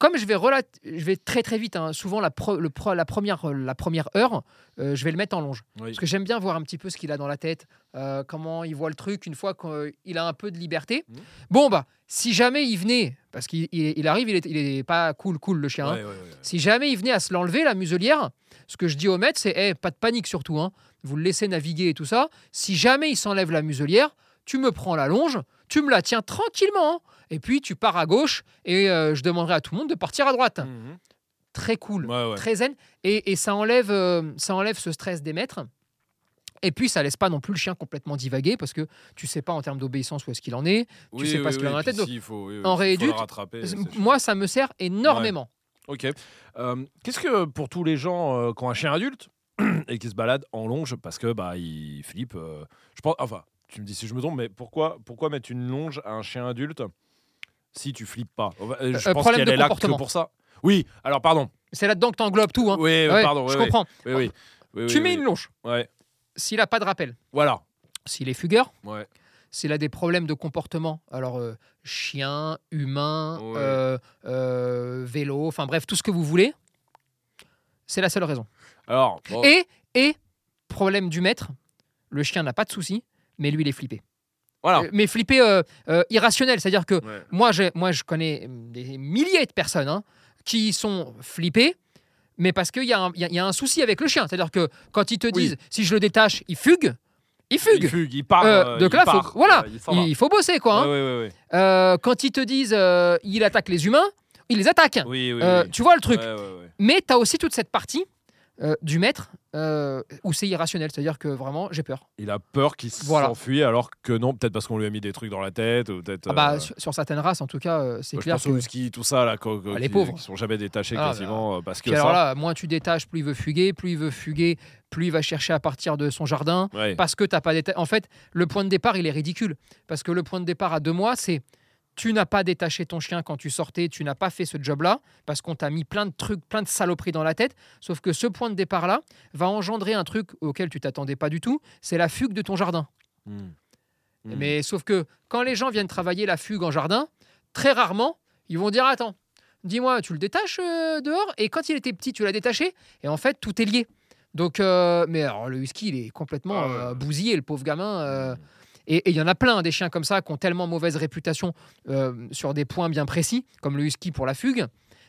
Comme je vais, relat- je vais très très vite, hein, souvent la, pro- le pro- la, première, la première heure, euh, je vais le mettre en longe. Oui. Parce que j'aime bien voir un petit peu ce qu'il a dans la tête, euh, comment il voit le truc une fois qu'il a un peu de liberté. Mhm. Bon, bah, si jamais il venait, parce qu'il il- il arrive, il est, il est pas cool, cool le chien. hein. Ouais, ouais, ouais. Si jamais il venait à se l'enlever, la muselière, ce que je dis au maître, c'est Eh, pas de panique surtout, hein. vous le laissez naviguer et tout ça. Si jamais il s'enlève la muselière, tu me prends la longe, tu me la tiens tranquillement. Et puis tu pars à gauche, et euh, je demanderai à tout le monde de partir à droite. Mhm. Très cool, Ouais, ouais. très zen, et, et ça, enlève, euh, ça enlève ce stress des maîtres. Et puis, ça laisse pas non plus le chien complètement divaguer parce que tu sais pas en termes d'obéissance où est-ce qu'il en est. Tu sais pas ce qu'il a dans la tête, puis donc, si, il faut, oui, oui, en il rééduque. Moi, ça me sert énormément. Ok. Euh, Qu'est-ce que pour tous les gens euh, qui ont un chien adulte et qui se baladent en longe parce que bah euh, je pense. Enfin, tu me dis si je me trompe, mais pourquoi pourquoi mettre une longe à un chien adulte? Si tu flippes pas On va- euh, Je Euh, pense problème qu'elle est là que comportement. pour ça. Oui. Alors pardon. C'est là-dedans que tu englobes tout. Hein. Oui. Ouais, pardon. je oui, comprends. Oui, oui. Oui, tu mets une longe. Ouais. S'il a pas de rappel, Voilà. s'il est fugueur, Ouais. s'il a des problèmes de comportement, alors euh, chien, humain, Ouais. euh, euh, vélo, enfin bref, tout ce que vous voulez, c'est la seule raison. Alors. bon, Et, et, problème du maître, le chien n'a pas de souci, mais lui, il est flippé. Voilà. Euh, mais flippé euh, euh, irrationnel, c'est-à-dire que Ouais. moi, moi, je connais des milliers de personnes hein, qui sont flippées, mais parce qu'il y, a un- il y a- il y a un souci avec le chien. C'est-à-dire que quand ils te Oui. disent, si je le détache, il fugue, il fugue. Il fugue. Il part. Euh, donc il là, part. faut, voilà, il faut bosser, quoi. hein. Ouais, ouais, quand ils te disent, il attaque les humains, il les attaque. Oui, oui. Oui. Tu vois le truc. Mais tu as aussi toute cette partie euh, du maître euh, où c'est irrationnel. C'est-à-dire que vraiment, j'ai peur. Il a peur qu'il Voilà. s'enfuit alors que non, peut-être parce qu'on lui a mis des trucs dans la tête ou peut-être. Ah bah, euh, sur, sur certaines races, en tout cas, euh, c'est je clair pense que... au ski, tout ça, là, quoi, Ah, les qui, pauvres. qui sont jamais détachés Ah, quasiment, euh, parce que Puis alors ça. là, moins tu détaches, plus il veut fuguer, plus il veut fuguer, plus il va chercher à partir de son jardin, Ouais. parce que t'as pas. En fait, le point de départ, il est ridicule, parce que le point de départ à deux mois, c'est tu n'as pas détaché ton chien quand tu sortais, tu n'as pas fait ce job-là, parce qu'on t'a mis plein de trucs, plein de saloperies dans la tête, sauf que ce point de départ-là va engendrer un truc auquel tu t'attendais pas du tout, c'est la fugue de ton jardin. Mm. Mm. Mais sauf que quand les gens viennent travailler la fugue en jardin, très rarement, ils vont dire Attends, dis-moi, tu le détaches euh, dehors? Et quand il était petit, tu l'as détaché? Et en fait, tout est lié. Donc, euh, mais alors, le husky, il est complètement Ah euh, bousillé, le pauvre gamin. euh, Mm. Et il y en a plein, des chiens comme ça, qui ont tellement mauvaise réputation euh, sur des points bien précis, comme le husky pour la fugue,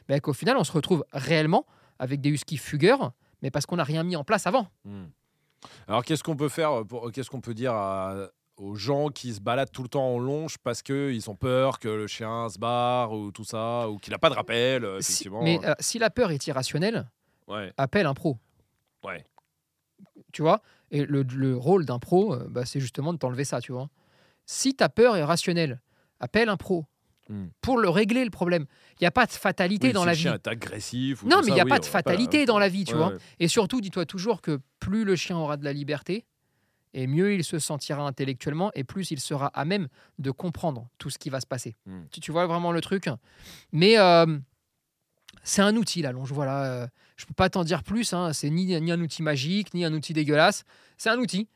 ben, qu'au final, on se retrouve réellement avec des huskies fugueurs, mais parce qu'on n'a rien mis en place avant. Mm. Alors, qu'est-ce qu'on peut faire pour, Qu'est-ce qu'on peut dire à- aux gens qui se baladent tout le temps en longe parce qu'ils ont peur que le chien se barre ou tout ça, ou qu'il n'a pas de rappel, euh, Si- effectivement. mais euh, si la peur est irrationnelle, Ouais. appelle un pro. Ouais. Tu vois Et le, le rôle d'un pro, euh, bah, c'est justement de t'enlever ça, tu vois. Si ta peur est rationnelle, appelle un pro Mm. pour le régler le problème. Il n'y a pas de fatalité Oui, dans si la le vie. chien est agressif. ou Non, mais il y a oui, pas de fatalité dans la vie, tu Ouais, vois. ouais. Et surtout, dis-toi toujours que plus le chien aura de la liberté, et mieux il se sentira intellectuellement, et plus il sera à même de comprendre tout ce qui va se passer. Mm. Tu, tu vois vraiment le truc? Mais euh, c'est un outil, la longe. Voilà. euh, je peux pas t'en dire plus. Hein. C'est ni, ni un outil magique, ni un outil dégueulasse. C'est un outil.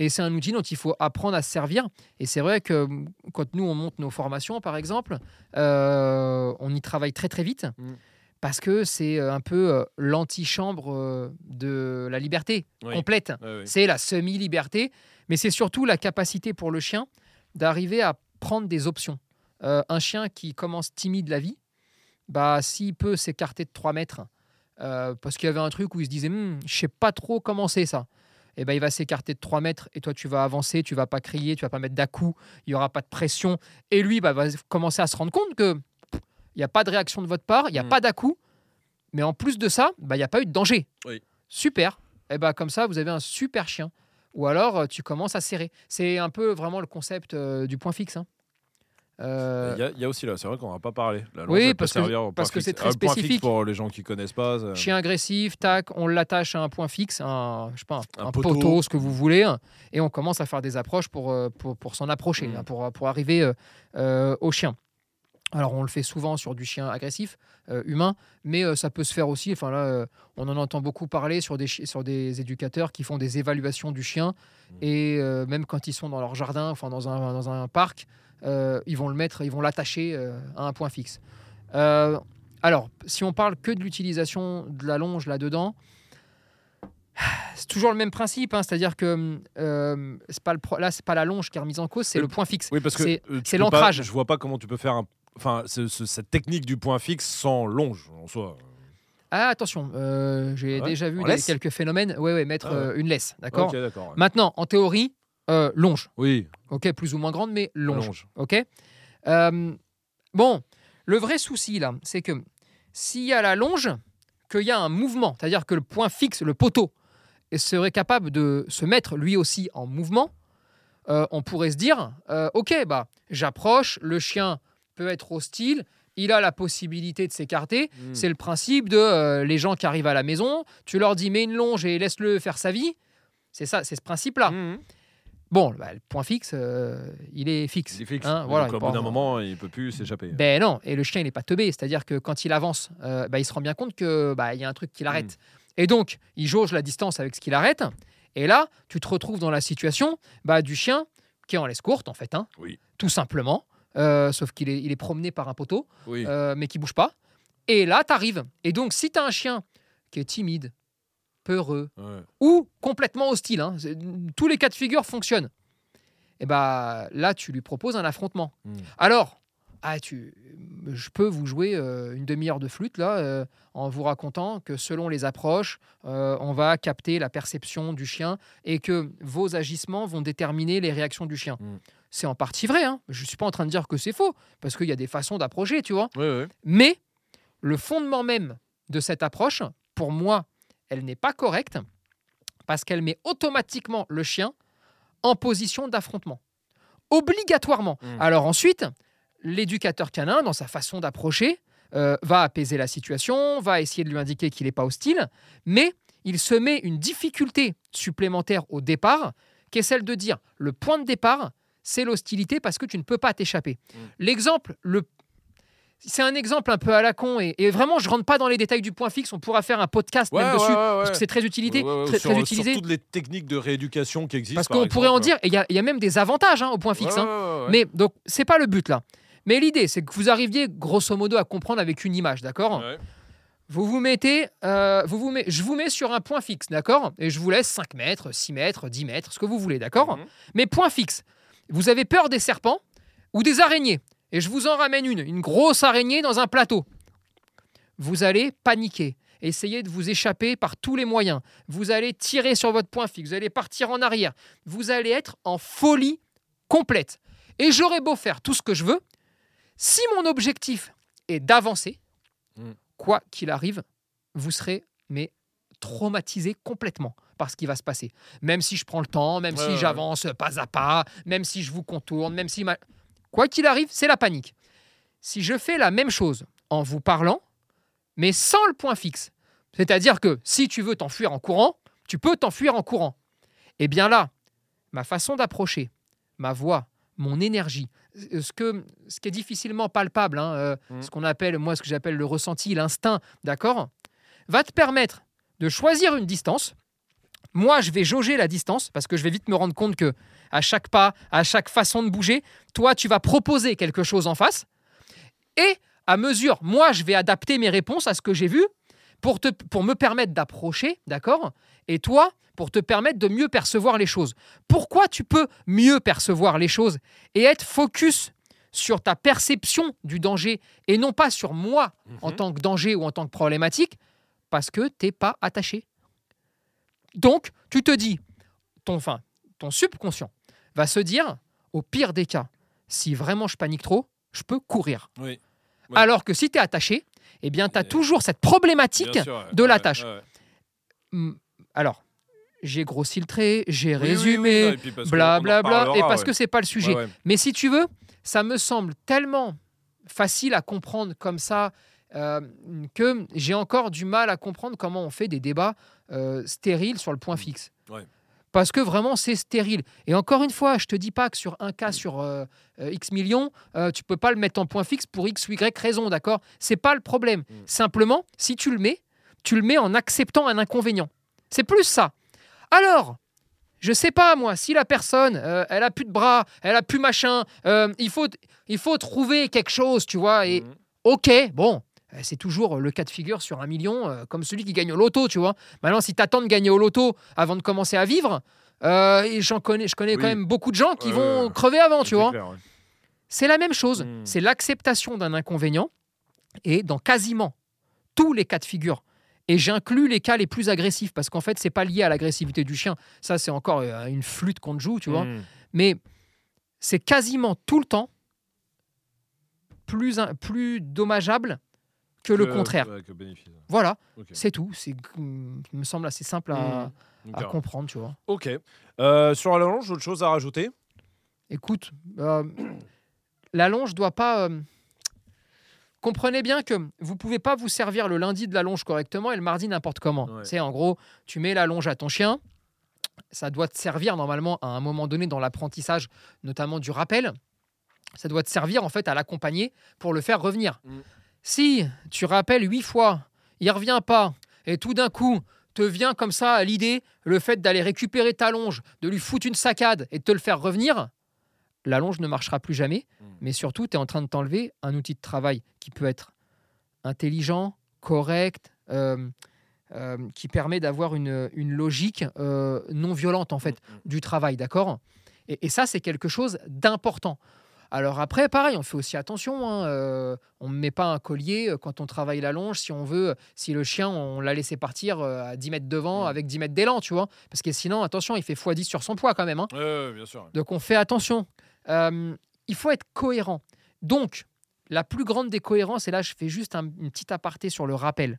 Et c'est un outil dont il faut apprendre à se servir. Et c'est vrai que mm, quand nous, on monte nos formations, par exemple, euh, on y travaille très très vite. Mm. Parce que c'est euh, un peu l'antichambre de la liberté Oui. complète. C'est la semi-liberté, mais c'est surtout la capacité pour le chien d'arriver à prendre des options. Euh, un chien qui commence timide la vie, bah, s'il peut s'écarter de 3 mètres, euh, parce qu'il y avait un truc où il se disait, Hum, je sais pas trop comment c'est ça. Et ben, il va s'écarter de 3 mètres et toi tu vas avancer, tu vas pas crier, tu vas pas mettre d'à-coup, il y aura pas de pression. Et lui bah, va commencer à se rendre compte que il n'y a pas de réaction de votre part, il n'y a Mm. pas d'à-coup. Mais en plus de ça, bah, il n'y a pas eu de danger. Oui. Super. Et ben comme ça, vous avez un super chien. Ou alors, euh, tu commences à serrer. C'est un peu vraiment le concept euh, du point fixe. hein. Euh, Il y, a, il y a aussi là, c'est vrai qu'on n'a pas parlé. La Oui, parce que- parce que c'est très Ah, spécifique. pour les gens qui connaissent pas. ça- Chien agressif, tac, on l'attache à un point fixe, un, je sais pas, Un un, poteau. poteau. ce que vous voulez, et on commence à faire des approches pour, euh, pour, pour s'en approcher, Mm. hein, pour, pour arriver euh, euh, au chien. Alors on le fait souvent sur du chien agressif, euh, humain, mais euh, ça peut se faire aussi, enfin là, euh, on en entend beaucoup parler sur des, sur des éducateurs qui font des évaluations du chien, Mm. et euh, même quand ils sont dans leur jardin, enfin dans un, dans un parc, euh, ils vont le mettre, ils vont l'attacher euh, à un point fixe. Euh, alors, si on parle que de l'utilisation de la longe là-dedans, c'est toujours le même principe, hein, c'est-à-dire que euh, c'est pas le là, c'est pas la longe qui est remise en cause, c'est le point fixe. Oui, parce que C'est- euh, l'ancrage. Je vois pas comment tu peux faire un. Enfin, ce- ce- cette technique du point fixe sans longe en soi. Ah, attention, euh, j'ai Ouais, déjà vu des- quelques phénomènes. Ouais, ouais, mettre Ah ouais. euh, une laisse, d'accord. Ouais. Maintenant, en théorie, euh, longe, Oui, ok, plus ou moins grande, mais longe. longe. Ok Euh, Bon, le vrai souci là, c'est que s'il y a la longe, qu'il y a un mouvement, c'est-à-dire que le point fixe, le poteau, serait capable de se mettre lui aussi en mouvement, euh, on pourrait se dire, ok, bah, j'approche, le chien peut être hostile, il a la possibilité de s'écarter. Mm. C'est le principe de euh, les gens qui arrivent à la maison, tu leur dis mets une longe et laisse-le faire sa vie. C'est ça, c'est ce principe-là. Mhm. Bon, bah, le point fixe, euh, il est fixe. Il est fixe. hein, voilà, donc, au bout d'un en- moment, il peut plus s'échapper. Ben non, et le chien, il n'est pas teubé. C'est-à-dire que quand il avance, euh, bah, il se rend bien compte que bah, y a un truc qui l'arrête. Et donc, il jauge la distance avec ce qu'il arrête. Et là, tu te retrouves dans la situation bah, du chien qui est en laisse courte, en fait. hein, Oui. Tout simplement. Euh, sauf qu'il est, il est promené par un poteau, Oui. mais qui bouge pas. Et là, tu arrives. Et donc, si tu as un chien qui est timide, peureux, Ouais. ou complètement hostile, hein, tous les cas de figure fonctionnent, et bah là, tu lui proposes un affrontement. Mm. Alors, ah, tu, je peux vous jouer euh, une demi-heure de flûte là, euh, en vous racontant que selon les approches, euh, on va capter la perception du chien et que vos agissements vont déterminer les réactions du chien. Mm. C'est en partie vrai. Hein. Je suis pas en train de dire que c'est faux parce qu'il y a des façons d'approcher, tu vois. Ouais, ouais. Mais le fondement même de cette approche, pour moi, elle n'est pas correcte parce qu'elle met automatiquement le chien en position d'affrontement. Obligatoirement. Mm. Alors ensuite, l'éducateur canin, dans sa façon d'approcher, euh, va apaiser la situation, va essayer de lui indiquer qu'il n'est pas hostile, mais il se met une difficulté supplémentaire au départ, qui est celle de dire le point de départ, c'est l'hostilité parce que tu ne peux pas t'échapper. Mm. L'exemple, le c'est un exemple un peu à la con et, et vraiment je rentre pas dans les détails du point fixe. On pourra faire un podcast Ouais, même dessus ouais, parce que c'est très ouais, très, sur, très sur utilisé. toutes les techniques de rééducation qui existent. Parce par qu'on pourrait en dire, il y, y a même des avantages hein, au point fixe. Hein. Mais donc, c'est pas le but là. Mais l'idée, c'est que vous arriviez grosso modo à comprendre avec une image, d'accord? Vous vous mettez, euh, vous vous met- je vous mets sur un point fixe, d'accord? Et je vous laisse 5 mètres, 6 mètres, 10 mètres, ce que vous voulez, d'accord? Mhm. Mais point fixe. Vous avez peur des serpents ou des araignées? Et je vous en ramène une, une grosse araignée dans un plateau. Vous allez paniquer, essayer de vous échapper par tous les moyens. Vous allez tirer sur votre point fixe, vous allez partir en arrière. Vous allez être en folie complète. Et j'aurais beau faire tout ce que je veux, si mon objectif est d'avancer, Mm. quoi qu'il arrive, vous serez mais traumatisé complètement par ce qui va se passer. Même si je prends le temps, même Ouais, si ouais, j'avance pas à pas, même si je vous contourne, même si... ma- Quoi qu'il arrive, c'est la panique. Si je fais la même chose en vous parlant, mais sans le point fixe, c'est-à-dire que si tu veux t'enfuir en courant, tu peux t'enfuir en courant. Eh bien là, ma façon d'approcher, ma voix, mon énergie, euh, ce, que, ce qui est difficilement palpable, hein, euh, Mm. ce qu'on appelle, moi, ce que j'appelle le ressenti, l'instinct, d'accord, va te permettre de choisir une distance. Moi, je vais jauger la distance parce que je vais vite me rendre compte que à chaque pas, à chaque façon de bouger, toi, tu vas proposer quelque chose en face. Et à mesure, moi, je vais adapter mes réponses à ce que j'ai vu pour, te, pour me permettre d'approcher, d'accord? Et toi, pour te permettre de mieux percevoir les choses. Pourquoi tu peux mieux percevoir les choses et être focus sur ta perception du danger et non pas sur moi en Mhm. tant que danger ou en tant que problématique Parce que t'es pas attaché? Donc, tu te dis, ton, enfin, ton subconscient va se dire, au pire des cas, si vraiment je panique trop, je peux courir. Oui. Ouais. Alors que si tu es attaché, eh bien, tu as toujours cette problématique Bien sûr, ouais. de Ouais, la tâche. ouais, ouais. Hmm, Alors, j'ai grossi le trait, j'ai Oui, résumé, blablabla, et parce que c'est pas le sujet. Mais si tu veux, ça me semble tellement facile à comprendre comme ça euh, que j'ai encore du mal à comprendre comment on fait des débats euh, stériles sur le point fixe. Ouais. Parce que vraiment, c'est stérile. Et encore une fois, je te dis pas que sur un cas sur euh, X millions, tu peux pas le mettre en point fixe pour X ou Y raison, d'accord? C'est pas le problème. Mm. Simplement, si tu le mets, tu le mets en acceptant un inconvénient. C'est plus ça. Alors, je sais pas moi, si la personne, euh, elle a plus de bras, elle a plus machin, euh, il faut, il faut trouver quelque chose, tu vois. Et ok, bon, c'est toujours le cas de figure sur un million, euh, comme celui qui gagne au loto, tu vois. Maintenant, si t'attends de gagner au loto avant de commencer à vivre, euh, et j'en connais, je connais Oui. quand même beaucoup de gens qui vont crever avant, tu vois. ouais. C'est la même chose. Mm. C'est l'acceptation d'un inconvénient et dans quasiment tous les cas de figure. Et j'inclus les cas les plus agressifs parce qu'en fait, c'est pas lié à l'agressivité du chien. Ça, c'est encore euh, une flûte qu'on joue, tu vois. Mhm. Mais c'est quasiment tout le temps plus, plus dommageable que le contraire. que. Voilà, c'est tout. C'est, il me semble assez simple à, à comprendre, tu vois. Ok. Euh, sur la longe, autre chose à rajouter? Écoute, euh, la longe doit pas. euh, comprenez bien que vous pouvez pas vous servir le lundi de la longe correctement et le mardi n'importe comment. Ouais. C'est en gros, tu mets la longe à ton chien. Ça doit te servir normalement à un moment donné dans l'apprentissage, notamment du rappel. Ça doit te servir en fait à l'accompagner pour le faire revenir. Mm. Si tu rappelles huit fois, il revient pas, et tout d'un coup te vient comme ça à l'idée le fait d'aller récupérer ta longe, de lui foutre une saccade et de te le faire revenir, la longe ne marchera plus jamais. Mm. Mais surtout, tu es en train de t'enlever un outil de travail qui peut être intelligent, correct, euh, euh, qui permet d'avoir une, une logique euh, non violente en fait Mm, du travail, d'accord? Et, et ça, c'est quelque chose d'important. Alors après, pareil, on fait aussi attention. hein, euh, on ne met pas un collier euh, quand on travaille la longe, si on veut, si le chien, on l'a laissé partir euh, à 10 mètres devant Mm. avec 10 mètres d'élan, tu vois. Parce que sinon, attention, il fait x10 sur son poids quand même. hein. Ouais, bien sûr. Donc on fait attention. Euh, il faut être cohérent. Donc, la plus grande des cohérences, et là je fais juste un, une petite aparté sur le rappel,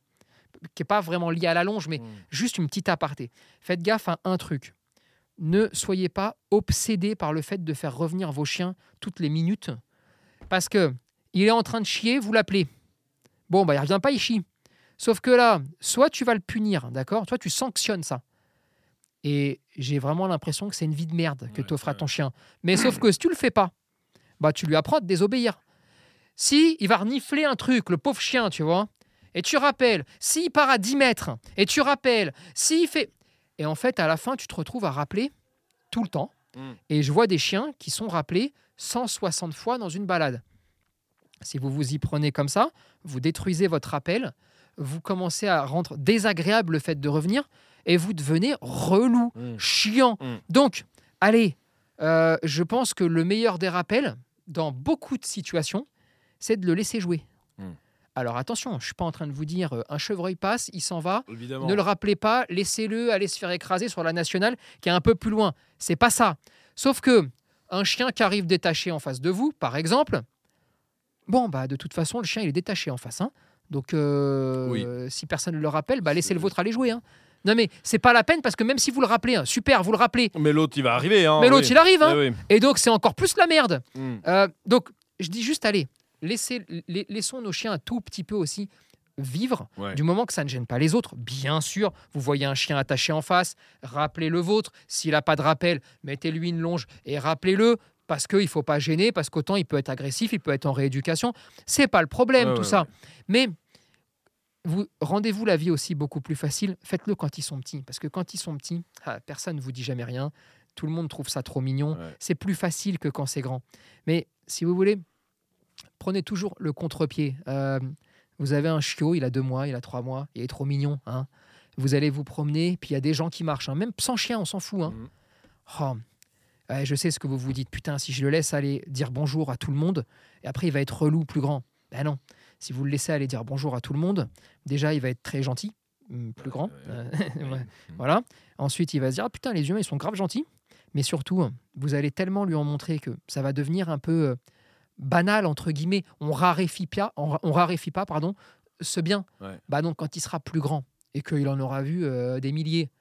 qui n'est pas vraiment lié à la longe, mais Mm. juste une petite aparté. Faites gaffe à un truc. Ne soyez pas obsédé par le fait de faire revenir vos chiens toutes les minutes. Parce que il est en train de chier, vous l'appelez. Bon, bah, il revient pas, il chie. Sauf que là, soit tu vas le punir, d'accord? Toi, tu sanctionnes ça. Et j'ai vraiment l'impression que c'est une vie de merde que Ouais, tu offres à ton chien. Mais sauf que si tu le fais pas, bah tu lui apprends à te désobéir. Si il va renifler un truc, le pauvre chien, tu vois, et tu rappelles, s'il part à 10 mètres, et tu rappelles, s'il fait... Et en fait, à la fin, tu te retrouves à rappeler tout le temps. Mm. Et je vois des chiens qui sont rappelés 160 fois dans une balade. Si vous vous y prenez comme ça, vous détruisez votre rappel, vous commencez à rendre désagréable le fait de revenir, et vous devenez relou, Mm. chiant. Mm. Donc, allez, euh, je pense que le meilleur des rappels, dans beaucoup de situations, c'est de le laisser jouer. Alors attention, je ne suis pas en train de vous dire euh, un chevreuil passe, il s'en va, Évidemment. ne le rappelez pas, laissez-le aller se faire écraser sur la nationale qui est un peu plus loin. C'est pas ça. Sauf que un chien qui arrive détaché en face de vous, par exemple, bon bah de toute façon le chien il est détaché en face, hein. donc euh, Oui. euh, si personne ne le rappelle, bah laissez le vôtre aller jouer. hein. Non mais c'est pas la peine parce que même si vous le rappelez, hein, super, vous le rappelez, Mais l'autre, il va arriver. Hein, mais l'autre oui. il arrive, hein. Oui, oui. et donc c'est encore plus la merde. Mm. Euh, donc, je dis juste, allez, laissez, la- laissons nos chiens un tout petit peu aussi vivre, Ouais. du moment que ça ne gêne pas les autres. Bien sûr, vous voyez un chien attaché en face, rappelez le vôtre. S'il n'a pas de rappel, mettez-lui une longe et rappelez-le. Parce qu'il ne faut pas gêner, parce qu'autant il peut être agressif, il peut être en rééducation. C'est pas le problème, Ouais, tout ouais, ça. Mais vous rendez-vous la vie aussi beaucoup plus facile. Faites-le quand ils sont petits. Parce que quand ils sont petits, ah, personne ne vous dit jamais rien. Tout le monde trouve ça trop mignon. C'est plus facile que quand c'est grand. Mais si vous voulez, prenez toujours le contre-pied. Euh, vous avez un chiot, il a deux mois, il a trois mois, il est trop mignon. hein. Vous allez vous promener, puis il y a des gens qui marchent. hein. Même sans chien, on s'en fout. hein. Mhm. Oh, je sais ce que vous vous dites. Putain, si je le laisse aller dire bonjour à tout le monde, et après il va être relou, plus grand. Ben non. Si vous le laissez aller dire bonjour à tout le monde, déjà il va être très gentil, hum, plus grand. ouais, ouais. Voilà. Ensuite, il va se dire ah, putain, les humains, ils sont grave gentils. Mais surtout, vous allez tellement lui en montrer que ça va devenir un peu euh, banal, entre guillemets. On raréfie pas, on, ra- on raréfie pas pardon, ce bien. Ouais. Bah donc, quand il sera plus grand et qu'il en aura vu euh, des milliers,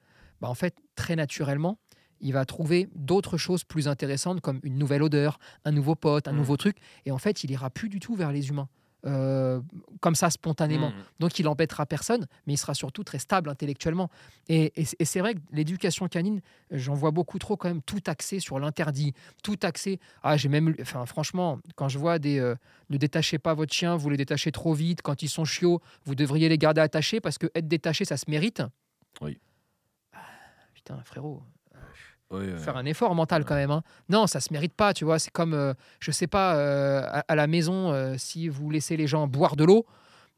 bah en fait, très naturellement, il va trouver d'autres choses plus intéressantes comme une nouvelle odeur, un nouveau pote, un Mm. nouveau truc. Et en fait, il ira plus du tout vers les humains. Euh, comme ça, spontanément. Mm. Donc il embêtera personne, mais il sera surtout très stable intellectuellement. Et, et- et c'est vrai que l'éducation canine, j'en vois beaucoup trop quand même tout axé sur l'interdit, tout axé. Ah, j'ai même, enfin franchement, quand je vois des, euh, ne détachez pas votre chien, vous les détachez trop vite. Quand ils sont chiots, vous devriez les garder attachés parce que être détaché, ça se mérite. Oui. Ah, Putain, frérot, Oui, faire un effort mental quand même. hein. Non, ça se mérite pas, tu vois. C'est comme, euh, je sais pas, euh, à, à la maison, euh, si vous laissez les gens boire de l'eau.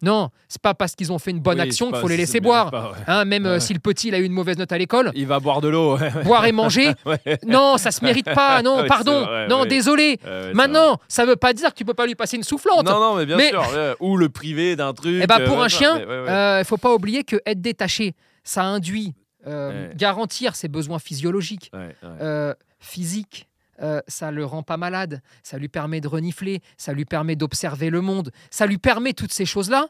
Non, c'est pas parce qu'ils ont fait une bonne Oui, action qu'il faut les laisser boire. pas, ouais. Hein, même euh, Ouais. si le petit il a eu une mauvaise note à l'école, Il va boire de l'eau. ouais. boire et manger, non, ça se mérite pas. Non, pardon. vrai, non, désolé. Maintenant, ça veut pas dire que tu peux pas lui passer une soufflante. Non, non, mais bien Mais- sûr. ouais. Ou le privé d'un truc. Eh ben, pour un chien, il faut pas oublier que être détaché, ça induit Ouais. garantir ses besoins physiologiques. Ouais, euh, physique. euh, ça le rend pas malade, ça lui permet de renifler, ça lui permet d'observer le monde, ça lui permet toutes ces choses-là.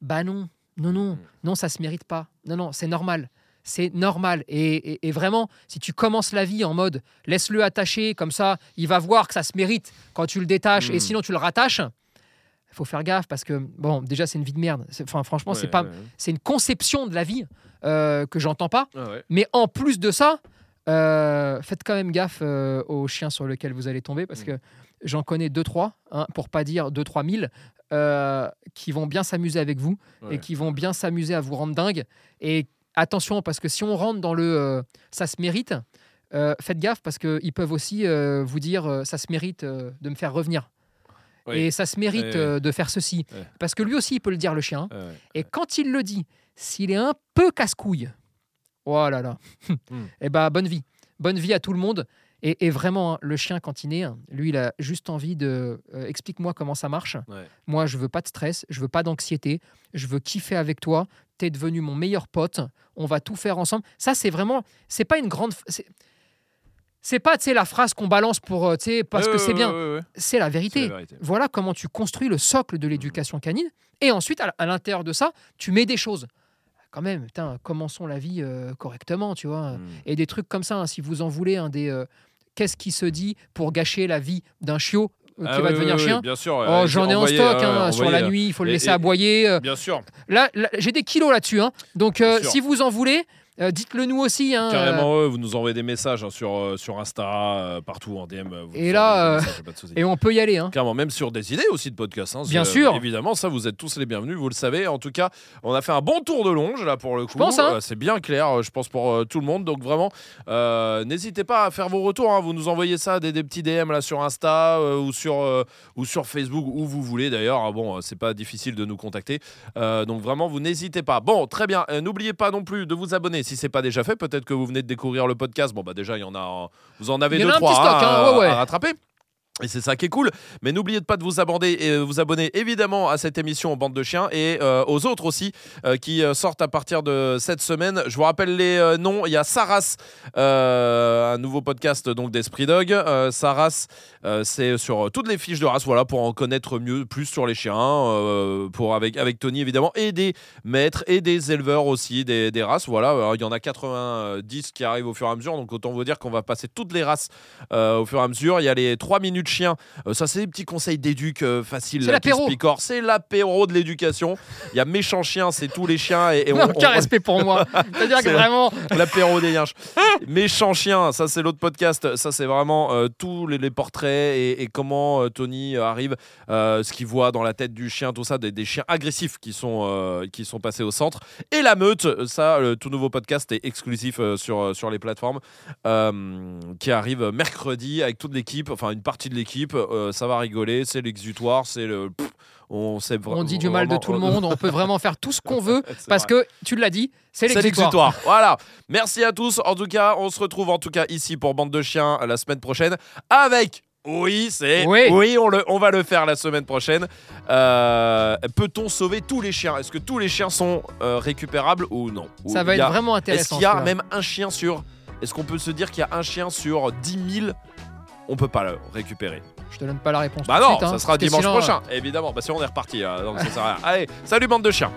Bah non, non, non, Mm. non, ça se mérite pas. Non, non, c'est normal. c'est normal. Et, et- et vraiment, si tu commences la vie en mode laisse-le attaché, comme ça, il va voir que ça se mérite quand tu le détaches Mm. et sinon tu le rattaches. Il faut faire gaffe parce que, bon, déjà, c'est une vie de merde. Enfin, franchement, c'est pas, ouais, c'est une conception de la vie euh, que j'entends pas. Ouais, Mais en plus de ça, euh, faites quand même gaffe euh, aux chiens sur lesquels vous allez tomber parce Mm. que j'en connais deux trois, hein, pour pas dire deux trois mille, euh, qui vont bien s'amuser avec vous ouais. et qui vont bien s'amuser à vous rendre dingue. Et attention parce que si on rentre dans le ça se mérite, faites gaffe parce qu'ils peuvent aussi vous dire ça se mérite de me faire revenir. Oui. Et ça se mérite euh, de faire ceci. Parce que lui aussi, il peut le dire, le chien. Et quand il le dit, s'il est un peu casse-couille, oh là là, Hmm. eh ben bonne vie. Bonne vie à tout le monde. Et, et vraiment, hein, le chien, quand il naît, hein, lui, il a juste envie de. euh, Explique-moi comment ça marche. Moi, je veux pas de stress, je veux pas d'anxiété, je veux kiffer avec toi. T'es devenu mon meilleur pote. On va tout faire ensemble. Ça, c'est vraiment. C'est pas une grande. C'est- pas, la phrase qu'on balance pour, euh, parce que c'est bien. ouais, ouais, ouais. C'est la vérité. la vérité. Voilà comment tu construis le socle de l'éducation canine. Et ensuite, à, à l'intérieur de ça, tu mets des choses. Quand même, putain, commençons la vie euh, correctement, tu vois. Mm. Et des trucs comme ça, hein, si vous en voulez, un des euh, qu'est-ce qui se dit pour gâcher la vie d'un chiot euh, Ah qui va oui, devenir oui, oui, chien? Bien sûr. Oh, j'en ai en stock euh, hein, sur la nuit, il faut le laisser et- aboyer. Bien sûr. Là, là, j'ai des kilos là-dessus. hein. Donc, euh, si vous en voulez, euh, dites-le nous aussi. hein, euh, Carrément, eux, vous nous envoyez des messages hein, sur, euh, sur Insta, euh, partout en DM. euh, vous Et là, euh, messages, pas de et on peut y aller. hein. Carrément, même sur des idées aussi de podcast. hein, Bien sûr. Évidemment, ça, vous êtes tous les bienvenus, vous le savez. En tout cas, on a fait un bon tour de longe, là, pour le coup. Euh, c'est bien clair, euh, je pense, pour euh, tout le monde. Donc, vraiment, euh, n'hésitez pas à faire vos retours. Vous nous envoyez ça, des, des petits DM là, sur Insta euh, ou, sur, euh, ou sur Facebook, où vous voulez d'ailleurs. Bon, euh, c'est pas difficile de nous contacter. Euh, donc, vraiment, vous n'hésitez pas. Bon, très bien. Euh, N'oubliez pas non plus de vous abonner si c'est pas déjà fait. Peut-être que vous venez de découvrir le podcast. Bon, bah, déjà, il y en a. Vous en avez Il y en deux, a un trois petit stock, hein, hein, à- ouais, ouais. à rattraper. Et c'est ça qui est cool. Mais n'oubliez pas de vous abonner, et euh, vous abonner évidemment à cette émission Bande de chiens et euh, aux autres aussi euh, qui sortent à partir de cette semaine. Je vous rappelle les noms. Il y a Saras, un nouveau podcast donc d'Esprit Dog. Saras, c'est sur toutes les fiches de race, voilà, pour en connaître mieux, plus sur les chiens, pour avec avec Tony évidemment, et des maîtres et des éleveurs aussi, des, des races. Voilà, il y en a 90 qui arrivent au fur et à mesure, donc autant vous dire qu'on va passer toutes les races au fur et à mesure. Il y a les 3 minutes chiens. Euh, ça, c'est des petits conseils d'éduc euh, faciles. C'est se l'apéro. C'est l'apéro de l'éducation. Il y a méchant chien, c'est tous les chiens. Et, et on- Aucun on- respect pour moi. C'est-à-dire que vraiment, L'apéro des yinches. Méchant chien, ça c'est l'autre podcast. Ça c'est vraiment euh, tous les, les portraits et, et comment euh, Tony euh, arrive, euh, ce qu'il voit dans la tête du chien, tout ça, des, des chiens agressifs qui sont, euh, qui sont passés au centre. Et la meute, ça, le tout nouveau podcast est exclusif euh, sur, euh, sur les plateformes, euh, qui arrive mercredi avec toute l'équipe, enfin une partie de l'équipe. Euh, ça va rigoler, c'est l'exutoire, c'est le. pff, on, sait vra- on dit du mal de tout le monde. On peut vraiment faire tout ce qu'on veut parce vrai. que tu l'as dit, c'est C'est l'exutoire. Voilà. Merci à tous. En tout cas, on se retrouve en tout cas ici pour Bande de chiens la semaine prochaine avec. Oui, c'est. Oui. on, le, on va le faire la semaine prochaine. Euh, Peut-on sauver tous les chiens? Est-ce que tous les chiens sont euh, récupérables ou non? Ou Ça va a- être vraiment Est-ce intéressant. qu'il y a même un chien sur. Est-ce qu'on peut se dire qu'il y a un chien sur 10 000 On peut pas le récupérer. Je te donne pas la réponse. Bah non, suite, hein, ça sera dimanche sinon, prochain, évidemment. Bah si on est reparti, euh, donc ça sert à rien. Allez, salut bande de chiens.